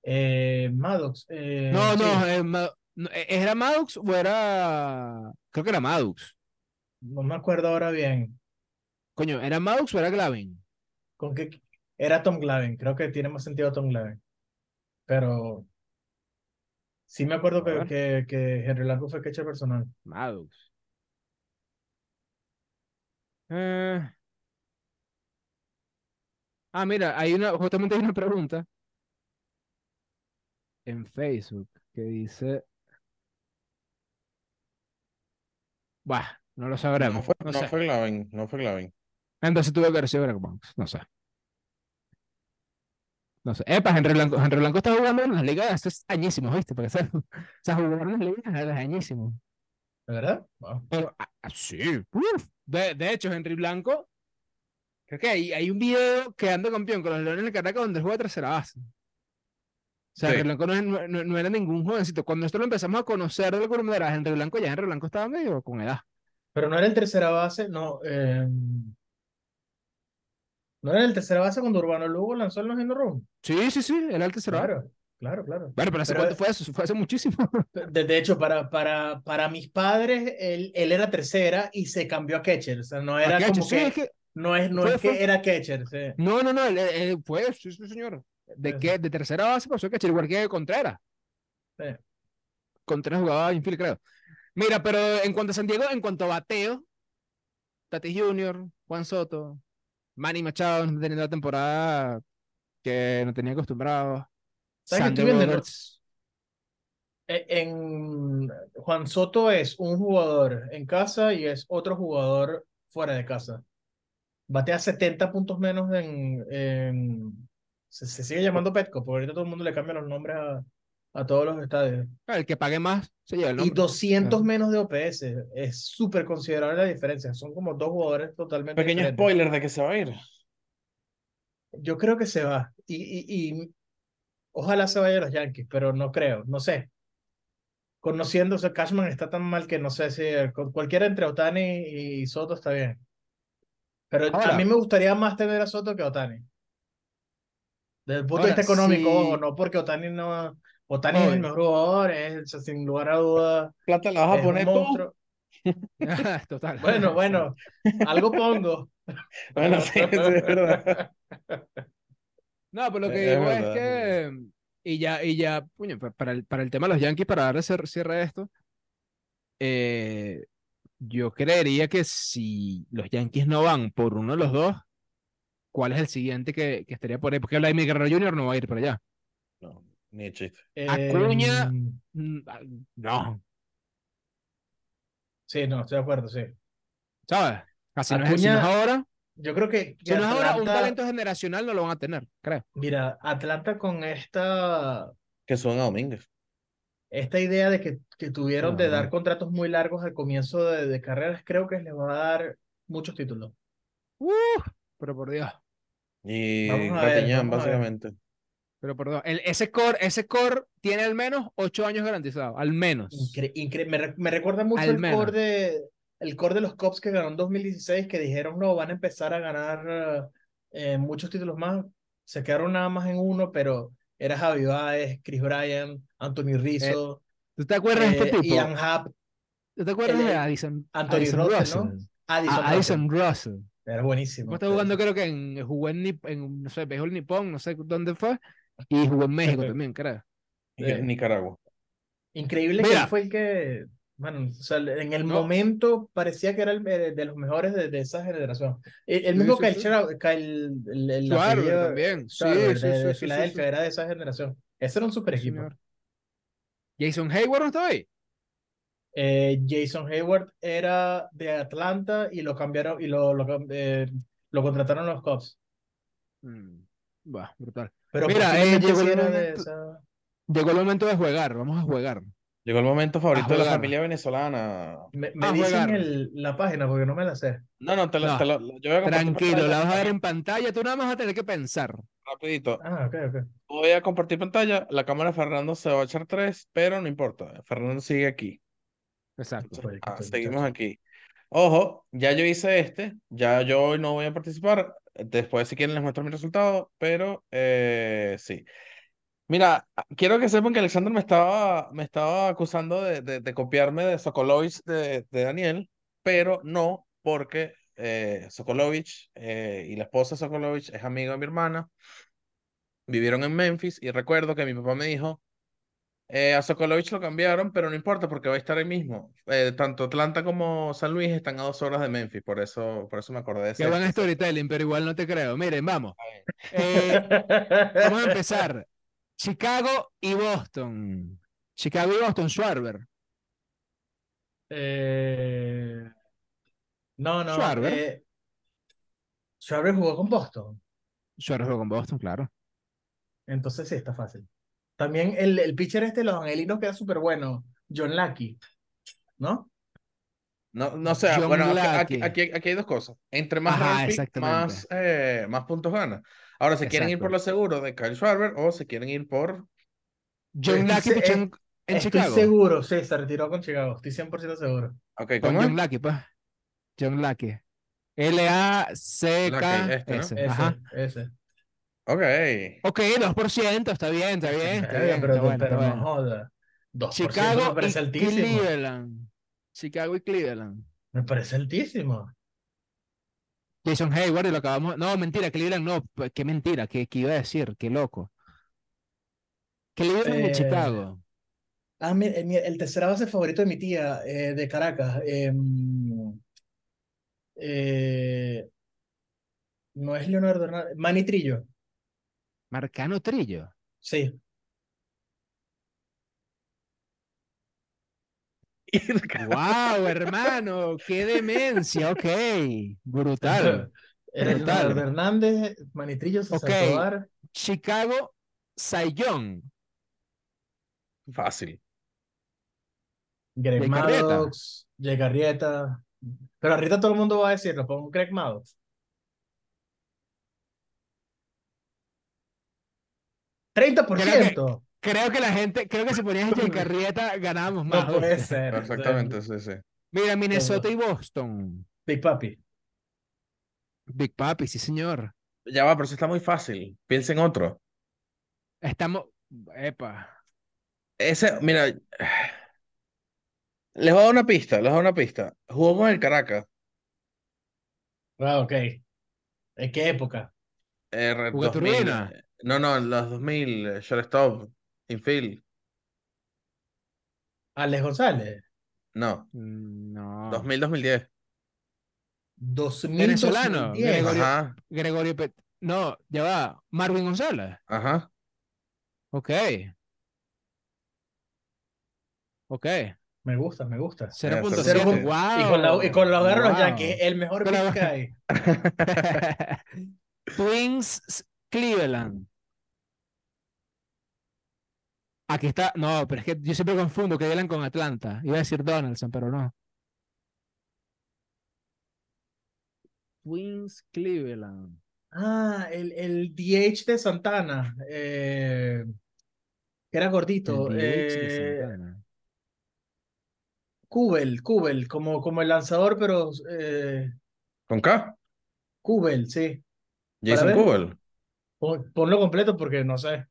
Speaker 3: Eh, Maddox, eh,
Speaker 1: No, no, eh, ¿era Maddox o era. Creo que era Maddox.
Speaker 3: no me acuerdo ahora bien.
Speaker 1: Coño, ¿era Maddox o era Glavin?
Speaker 3: Con qué era Tom Glavine, creo que tiene más sentido Tom Glavine. Pero sí me acuerdo
Speaker 1: A
Speaker 3: que, que, que Henry Blanco fue catcher personal.
Speaker 1: Maddox. Eh, Ah, mira, hay una, justamente hay una pregunta en Facebook que dice. Bah, no lo
Speaker 2: No
Speaker 1: sabremos.
Speaker 2: fue,
Speaker 1: No
Speaker 2: no
Speaker 1: sé.
Speaker 2: fue Glavin, no fue Glavin.
Speaker 1: Entonces tuve que Greg Banks. No sé. No sé. Epa, Henry Blanco. Henry Blanco está jugando en las ligas hace añísimos, ¿viste? Porque, [LAUGHS] o sea, jugó en las ligas hace añísimos.
Speaker 3: ¿De verdad? Wow.
Speaker 1: Pero, ah, ah, sí. uf. De, de hecho, Henry Blanco, creo que hay, hay un video que anda campeón con los Leones de Caracas donde juega tercera base. O sea,
Speaker 2: Sí.
Speaker 1: Henry Blanco no, es- no- no- era ningún jovencito. Cuando nosotros lo empezamos a conocer de alguna manera, Henry Blanco, ya Henry Blanco estaba medio con edad.
Speaker 3: Pero no era el tercera base, no. eh, no era el tercera base cuando Urbano Lugo lanzó el no Run.
Speaker 1: Sí, sí, sí, era el tercera.
Speaker 3: Claro, claro, claro.
Speaker 1: Bueno, pero ¿hace
Speaker 3: Pero-
Speaker 1: cuánto fue eso? Fue hace muchísimo. [LAUGHS]
Speaker 3: De, de hecho, para, para, para mis padres, él, él era tercera y se cambió a catcher. O sea, no era como
Speaker 1: sí,
Speaker 3: que,
Speaker 1: es que-
Speaker 3: no es, no
Speaker 1: fue-
Speaker 3: es que
Speaker 1: fue-
Speaker 3: era catcher. sí.
Speaker 1: No, no, no, él, él fue, sí, sí, señor. ¿De
Speaker 3: Sí.
Speaker 1: qué? De tercera base pasó que igual que Contreras.
Speaker 3: Sí.
Speaker 1: Contreras jugaba infield, creo. Mira, pero en cuanto a San Diego, en cuanto a bateo, Tati Junior, Juan Soto, Manny Machado no teniendo la temporada que no tenía acostumbrado.
Speaker 3: ¿Sabes?
Speaker 1: Roberts.
Speaker 3: E- En Juan Soto es un jugador en casa y es otro jugador fuera de casa. Batea 70 puntos menos en, en- se, se sigue llamando Petco, porque ahorita todo el mundo le cambia los nombres a, a todos los estadios.
Speaker 1: El que pague más se lleva el
Speaker 3: Y
Speaker 1: nombre.
Speaker 3: 200
Speaker 1: Ajá.
Speaker 3: menos de OPS. Es súper considerable la diferencia. Son como dos jugadores totalmente
Speaker 2: Pequeño
Speaker 3: diferentes.
Speaker 2: spoiler de que se va a ir.
Speaker 3: Yo creo que se va. Y, y, y ojalá se vaya a los Yankees, pero no creo, no sé. Conociendo, o sea, Cashman está tan mal que no sé si con cualquiera entre Otani y Soto está bien. Pero a mí me gustaría más tener a Soto que a Otani. Desde el punto de vista económico,
Speaker 1: sí.
Speaker 3: ojo, no porque Otani no. Otani es el mejor jugador, es, o sea, sin lugar a dudas,
Speaker 2: Plata la vas a poner tú.
Speaker 3: monstruo. [LAUGHS]
Speaker 1: Total.
Speaker 3: Bueno, bueno, algo pongo. [LAUGHS]
Speaker 2: Bueno, sí, sí, es verdad.
Speaker 1: No, pero lo que
Speaker 2: Es
Speaker 1: digo es que, y ya, y ya, puño, pa- para el, para el tema de los Yankees, para darle cer- cierre a esto, eh, yo creería que si los Yankees no van por uno de los dos, ¿cuál es el siguiente que, que estaría por ahí? Porque Vladimir Guerrero Jr. no va a ir para allá.
Speaker 2: No, ni chiste.
Speaker 1: Acuña- Mm, ah, No,
Speaker 3: sí, no, estoy de acuerdo, sí.
Speaker 1: ¿sabes? Así no es, si no es
Speaker 3: Acuña-
Speaker 1: ahora,
Speaker 3: Yo creo que,
Speaker 1: si no es ahora, un talento generacional no lo van a tener, creo.
Speaker 3: Mira, Atlanta con esta,
Speaker 2: Que suban a Domínguez.
Speaker 3: esta idea de que, que tuvieron de dar contratos muy largos al comienzo de, de carreras, creo que les va a dar muchos títulos.
Speaker 1: Uf, pero por Dios.
Speaker 2: Y
Speaker 3: ver.
Speaker 2: básicamente.
Speaker 1: Pero perdón, el- ese core, ese core tiene al menos ocho años garantizados, al menos.
Speaker 3: Incre- incre- me, re- me recuerda mucho
Speaker 1: Al
Speaker 3: el
Speaker 1: menos.
Speaker 3: core de el core de los Cubs que ganó en 2016 que dijeron no van a empezar a ganar eh, muchos títulos más se quedaron nada más en uno pero era Javi Baez, Chris Bryan, Anthony Rizzo,
Speaker 1: ¿Tú te acuerdas de
Speaker 3: eh,
Speaker 1: este tipo?
Speaker 3: Ian Happ,
Speaker 1: ¿Tú te acuerdas
Speaker 3: el-
Speaker 1: de Addison,
Speaker 3: Anthony
Speaker 1: Addison
Speaker 3: Russell, ¿no? Addison,
Speaker 1: Ah,
Speaker 3: Russell.
Speaker 1: Addison Russell.
Speaker 3: Era buenísimo.
Speaker 1: Está jugando, creo que en, jugó en, en, no sé, béisbol nipón, no sé dónde fue, y jugó en México también, creo.
Speaker 3: Sí.
Speaker 2: Nicaragua.
Speaker 3: Increíble que
Speaker 1: Mira.
Speaker 3: él fue el que, bueno, o sea, en el
Speaker 1: No.
Speaker 3: momento parecía que era el, eh, de los mejores de, de esa generación. El, el
Speaker 1: Sí,
Speaker 3: mismo
Speaker 1: sí,
Speaker 3: Kyle
Speaker 1: sí.
Speaker 3: Kyle- el, el
Speaker 1: Schwarber
Speaker 3: apellido
Speaker 1: también, sí,
Speaker 3: Schwarber
Speaker 1: sí,
Speaker 3: de,
Speaker 1: sí,
Speaker 3: de Filadelfia
Speaker 1: sí.
Speaker 3: era de esa generación. Ese era un super equipo.
Speaker 1: señor. Jason Hayward no está ahí.
Speaker 3: Eh, Jason Hayward era de Atlanta y lo cambiaron y lo, lo, eh, lo contrataron los Cubs.
Speaker 1: Mm, bah, brutal.
Speaker 3: Pero
Speaker 1: Mira, eh, llegó el
Speaker 3: era de
Speaker 1: momento-
Speaker 3: esa-
Speaker 1: Llegó el momento de jugar, vamos a jugar.
Speaker 2: Llegó el momento favorito de la familia venezolana.
Speaker 3: Me, me dicen el- la página porque no me la sé.
Speaker 2: No, no, te lo,
Speaker 1: No.
Speaker 2: te lo- yo voy a compartir
Speaker 1: Tranquilo, la vas a ver en pantalla, tú nada más vas a tener que pensar.
Speaker 2: rapidito.
Speaker 3: Ah, ok, ok.
Speaker 2: Voy a compartir pantalla. La cámara de Fernando se va a echar tres, pero no importa. Fernando sigue aquí.
Speaker 1: Exacto.
Speaker 2: Entonces,
Speaker 3: Pues,
Speaker 2: ah,
Speaker 3: pues,
Speaker 2: seguimos aquí. Ojo, ya yo hice este. Ya yo hoy no voy a participar. Después, si quieren, les muestro mi resultado. Pero eh, sí. Mira, quiero que sepan que Alexander me estaba, me estaba acusando de, de, de copiarme de Sokolovich de, de Daniel, pero no, porque eh, Sokolovich eh, y la esposa de Sokolovich es amigo de mi hermana. Vivieron en Memphis y recuerdo que mi papá me dijo, eh, a Sokolovich lo cambiaron, pero no importa porque va a estar ahí mismo. Eh, tanto Atlanta como San Luis están a dos horas de Memphis, por eso, por eso me acordé de ese.
Speaker 1: Qué buen storytelling, pero igual no te creo. Miren, vamos. Eh, vamos a [LAUGHS] empezar. Chicago y Boston. Chicago y Boston, Schwarber.
Speaker 3: Eh, no, no.
Speaker 1: Schwarber.
Speaker 3: eh, Schwarber jugó con Boston.
Speaker 1: Schwarber jugó con Boston, claro.
Speaker 3: Entonces sí, está fácil. También el, el pitcher este de los angelinos queda súper bueno. John Lackey. ¿No?
Speaker 2: No, no sé,
Speaker 1: John
Speaker 2: bueno, aquí, aquí, aquí, hay dos cosas. Entre más
Speaker 1: Ajá,
Speaker 2: más, eh, más puntos gana. Ahora, ¿se quieren ir por lo seguro de Kyle Schwarber o se quieren ir por...
Speaker 1: John
Speaker 3: Estoy
Speaker 1: Lackey pichó
Speaker 3: eh,
Speaker 1: en, en
Speaker 3: Estoy
Speaker 1: Chicago.
Speaker 3: seguro, sí, se retiró con Chicago. Estoy 100% seguro.
Speaker 2: Ok, ¿cómo
Speaker 1: John
Speaker 2: es?
Speaker 1: Lackey, pues. John Lackey. L-A-C-K-S.
Speaker 2: Este, ¿no?
Speaker 1: Ajá.
Speaker 3: Ese, ese.
Speaker 2: Ok.
Speaker 1: Ok, 2%, está bien, está bien, está bien,
Speaker 3: pero
Speaker 1: está bueno,
Speaker 3: pero
Speaker 1: está
Speaker 3: no joda. 2%
Speaker 1: Chicago
Speaker 3: me parece
Speaker 1: y
Speaker 3: altísimo.
Speaker 1: Cleveland. Chicago y Cleveland.
Speaker 3: Me parece altísimo.
Speaker 1: Jason Hayward y lo acabamos. No, mentira, Cleveland no. pues, Qué mentira, qué, qué iba a decir, qué loco. Cleveland y
Speaker 3: Eh,
Speaker 1: Chicago.
Speaker 3: Ah, mi- eh, mi- el tercera base favorito de mi tía eh, de Caracas. em, eh, no es Leonardo Hernández. Manny Trillo.
Speaker 1: Marcano Trillo.
Speaker 3: Sí.
Speaker 1: ¡Wow, hermano! ¡Qué demencia! Ok, brutal. [LAUGHS] Brutal.
Speaker 3: Hernández, Manny Trillo, César
Speaker 1: Ok.
Speaker 3: Tovar.
Speaker 1: Chicago, Young.
Speaker 2: Fácil.
Speaker 3: Greg. Maddox, Jake Arrieta. Pero Arrieta todo el mundo va a decirlo, pongo Greg Maddox. 30%.
Speaker 1: Creo que la gente, creo que si ponías a Jake Arrieta ganábamos más.
Speaker 3: No puede ser.
Speaker 2: Exactamente, sí, sí.
Speaker 1: Mira, Minnesota y Boston.
Speaker 3: Big Papi.
Speaker 1: Big Papi, sí, señor.
Speaker 2: Ya va, pero eso está muy fácil. Piensen otro.
Speaker 1: Estamos. Epa.
Speaker 2: Ese, mira, les voy a dar una pista, les voy a dar una pista. Jugó con el Caracas.
Speaker 3: Ah, ok. ¿En qué época?
Speaker 2: eh, re-
Speaker 1: ¿Jugó
Speaker 2: 2000,
Speaker 1: Turbina?
Speaker 2: eh, No, no, en los 2000, eh, shortstop, infield.
Speaker 3: Alex González.
Speaker 2: No,
Speaker 1: Mm, No.
Speaker 2: 2000, 2010.
Speaker 3: 2000,
Speaker 1: Venezolano,
Speaker 3: 2010.
Speaker 1: Gregorio.
Speaker 2: Ajá,
Speaker 1: Gregorio Pet. No, ya va. Marvin González.
Speaker 2: ajá.
Speaker 1: Ok. Ok.
Speaker 3: Me gusta, me gusta.
Speaker 1: 0.7.
Speaker 2: Cero
Speaker 3: punto-
Speaker 1: Wow.
Speaker 3: Y con la, y con la agarro los
Speaker 1: Wow.
Speaker 3: Yankees, el mejor
Speaker 1: Con la-
Speaker 3: pick que hay. [LAUGHS]
Speaker 1: Twins Cleveland. Aquí está. No, pero es que yo siempre confundo Cleveland con Atlanta. Iba a decir Donaldson, pero no. Twins Cleveland.
Speaker 3: Ah, el, el DH de Santana. eh, que era gordito.
Speaker 1: El DH de
Speaker 3: eh,
Speaker 1: Santana.
Speaker 3: Kubel, Kubel, como, como el lanzador, pero eh,
Speaker 2: ¿Con K?
Speaker 3: Kubel, sí.
Speaker 2: Jason. Kubel.
Speaker 3: Pon- ponlo completo porque no sé.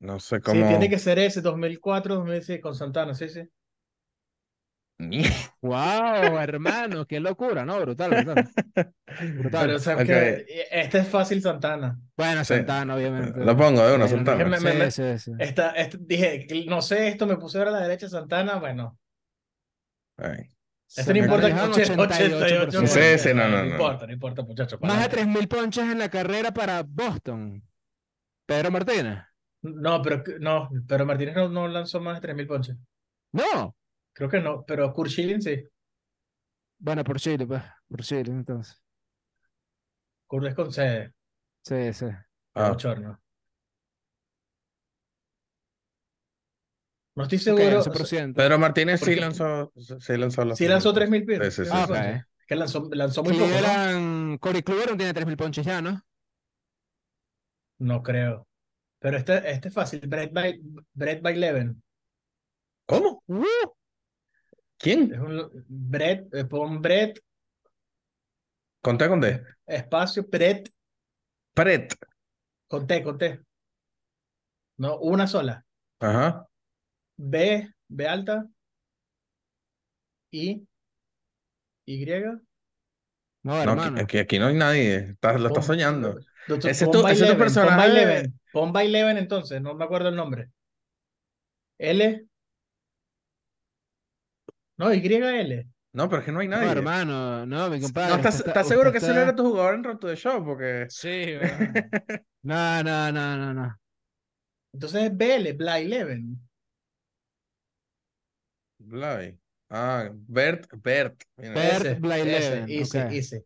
Speaker 2: No sé
Speaker 3: Sí,
Speaker 2: cómo.
Speaker 3: tiene que ser ese, 2004, 2006, con Santana, sí, sí. [LAUGHS]
Speaker 1: Wow, hermano, qué locura, ¿no? Brutal, brutal. Brutal.
Speaker 3: Pero sabes
Speaker 2: Ok.
Speaker 3: que este es fácil Santana.
Speaker 1: Bueno,
Speaker 2: Sí.
Speaker 1: Santana, obviamente.
Speaker 2: Lo pongo de una, Santana.
Speaker 3: déjeme- me- me-
Speaker 1: Sí, sí, sí.
Speaker 3: Esta, dije, no sé, esto me puse ahora a la derecha Santana, bueno.
Speaker 2: Ay.
Speaker 3: Esto no importa.
Speaker 1: dejan
Speaker 3: 88%.
Speaker 1: 88%.
Speaker 2: Sí, sí, no, no, no.
Speaker 3: importa, no importa, muchachos.
Speaker 1: Más de
Speaker 3: pa'lante.
Speaker 1: 3.000 ponches en la carrera para Boston. Pedro Martínez.
Speaker 3: No, pero no, pero Martínez no, no lanzó más de 3.000 ponches.
Speaker 1: No.
Speaker 3: Creo que no, pero Kurt Schilling sí.
Speaker 1: Bueno, por Chile, pues. Por Chile, entonces.
Speaker 3: Kurt es con C,
Speaker 1: Sí, sí.
Speaker 2: Ah.
Speaker 3: bochorno. No estoy seguro.
Speaker 1: 11%.
Speaker 2: Pedro Martínez sí lanzó, sí lanzó
Speaker 3: Sí lanzó
Speaker 2: 3.000
Speaker 3: 3.000 pies.
Speaker 2: Sí, sí, sí,
Speaker 1: Ah,
Speaker 2: sí.
Speaker 1: ok.
Speaker 3: Que lanzó, lanzó muy poco, ¿no?
Speaker 1: Corey Kluber no tiene 3.000 ponches ya, ¿no?
Speaker 3: No creo. Pero este, este es fácil. Brett by, Brett by Leven.
Speaker 2: ¿Cómo?
Speaker 1: Uh,
Speaker 2: ¿Quién?
Speaker 3: Es un Brett, eh, pon Brett,
Speaker 2: Con T con D.
Speaker 3: espacio, Brett,
Speaker 2: Pret.
Speaker 3: con T, con T. No, una sola.
Speaker 2: Ajá.
Speaker 3: B, B alta. I, Y.
Speaker 1: no,
Speaker 2: No,
Speaker 1: hermano.
Speaker 2: aquí, aquí, aquí no hay nadie. Estás- lo estás soñando.
Speaker 3: Doctor,
Speaker 2: Ese es tu- ese es tu personaje
Speaker 3: Pon by
Speaker 2: de-
Speaker 3: Leven. Entonces, no me acuerdo el nombre. L. No, YL.
Speaker 2: No, pero es que no hay
Speaker 1: No,
Speaker 2: nadie.
Speaker 1: hermano, no, mi compadre.
Speaker 2: No, ¿estás,
Speaker 1: está-
Speaker 2: seguro que ese no era tu jugador en Road to the Show? Porque.
Speaker 1: Sí. [LAUGHS] No, no, no, no, no.
Speaker 3: Entonces es BL, Bly Leven.
Speaker 2: Bly. Ah, Bert, Bert. Mira.
Speaker 1: Bert
Speaker 3: Ese,
Speaker 1: Blyleven,
Speaker 3: ese, ese,
Speaker 1: ok.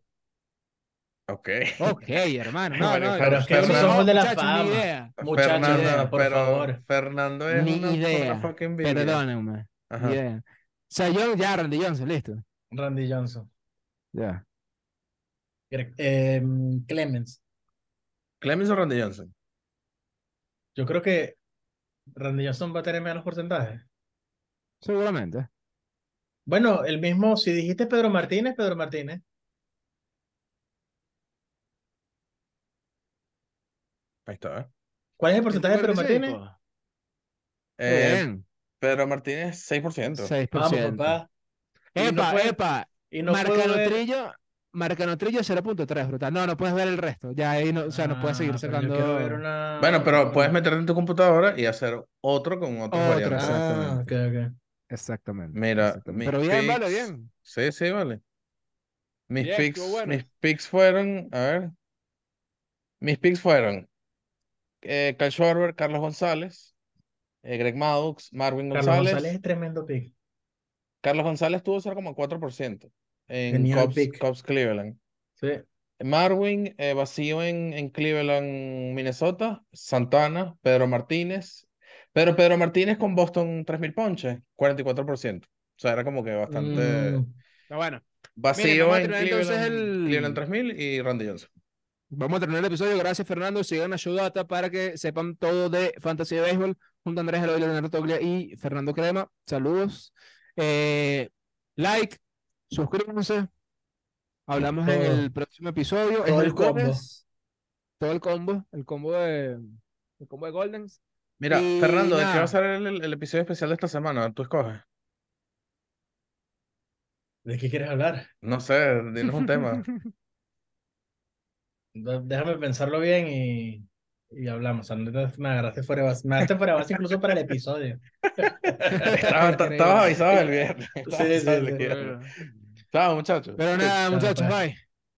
Speaker 2: Ok.
Speaker 1: Ok, hermano. No, no,
Speaker 2: pero que
Speaker 1: no,
Speaker 3: somos de la fama.
Speaker 1: Ni idea.
Speaker 2: Fernando,
Speaker 3: por
Speaker 2: pero
Speaker 3: favor.
Speaker 2: Fernando es
Speaker 1: Ni
Speaker 2: una, una
Speaker 1: idea.
Speaker 2: fucking.
Speaker 1: Perdónenme.
Speaker 2: Ajá.
Speaker 1: Ni idea. O sea, yo ya, Randy Johnson, listo.
Speaker 3: Randy Johnson.
Speaker 1: Ya.
Speaker 3: Eh, Clemens.
Speaker 2: Clemens o Randy Johnson.
Speaker 3: Yo creo que Randy Johnson va a tener menos porcentaje.
Speaker 1: Seguramente.
Speaker 3: Bueno, el mismo, si dijiste Pedro Martínez, Pedro Martínez.
Speaker 2: Ahí está. ¿eh?
Speaker 3: ¿Cuál es el porcentaje de Pedro Martínez?
Speaker 1: 145.
Speaker 2: Eh,
Speaker 1: Bien.
Speaker 2: Pedro Martínez, 6%.
Speaker 1: 6%.
Speaker 3: Vamos, papá. Y no
Speaker 1: Epa,
Speaker 3: puede-
Speaker 1: epa.
Speaker 3: Y no puedo ver-
Speaker 1: Marcanotrillo, Marcanotrillo 0.3, brutal. No, no puedes ver el resto. Ya ahí no, o sea, no puedes seguir
Speaker 3: Ah,
Speaker 1: sacando
Speaker 3: una-
Speaker 2: Bueno, pero puedes meterte en tu computadora y hacer otro con otros
Speaker 1: Otro,
Speaker 2: variantes.
Speaker 3: Ah, ok, ok.
Speaker 1: Exactamente.
Speaker 2: Mira,
Speaker 1: exactamente. Pero bien, vale, bien.
Speaker 2: Sí, sí, vale. Mis
Speaker 1: Bien,
Speaker 2: picks,
Speaker 1: bueno.
Speaker 2: mis picks fueron, a ver. Mis picks fueron eh, Kyle Schwarber, Carlos González, eh, Greg Maddux, Marvin
Speaker 3: Carlos
Speaker 2: González.
Speaker 3: González es tremendo pick.
Speaker 2: Carlos González tuvo 0,4% en Cubs. Cubs Cleveland.
Speaker 3: Sí.
Speaker 2: Marwin, eh, vacío en, en Cleveland, Minnesota. Santana, Pedro Martínez. Pero Pedro Martínez con Boston 3.000 ponches, 44%. O sea, era como que bastante
Speaker 3: Mm,
Speaker 1: Pero bueno,
Speaker 2: vacío en Cleveland,
Speaker 1: el-
Speaker 2: Cleveland 3.000 y Randy Johnson.
Speaker 1: Vamos a terminar el episodio. Gracias, Fernando. Sigan a Showdata para que sepan todo de Fantasy de Béisbol. Junto a Andrés Eloy, Leonardo Toglia y Fernando Crema. Saludos. Eh, like, suscríbanse. Hablamos en el próximo episodio. Es
Speaker 3: Todo
Speaker 1: el
Speaker 3: el combo.
Speaker 1: Todo el combo. El combo de, el combo de Goldens.
Speaker 2: Mira,
Speaker 1: Y
Speaker 2: Fernando, ¿de qué va a ser el, el- el episodio especial de esta semana? Tú escoges.
Speaker 3: ¿De qué quieres hablar?
Speaker 2: No sé, dinos un tema. [LAUGHS]
Speaker 3: Déjame pensarlo bien y, y hablamos. O sea, no te- me agarraste fuera de base. Me agarraste fuera de base incluso para el episodio. [LAUGHS] [LAUGHS]
Speaker 2: Estabas estabas avisado el viernes. Estabas
Speaker 3: Sí, sí,
Speaker 2: avisado el
Speaker 3: sí.
Speaker 2: viernes. Chao, muchachos.
Speaker 1: Pero nada, muchachos,
Speaker 3: pues.
Speaker 1: bye.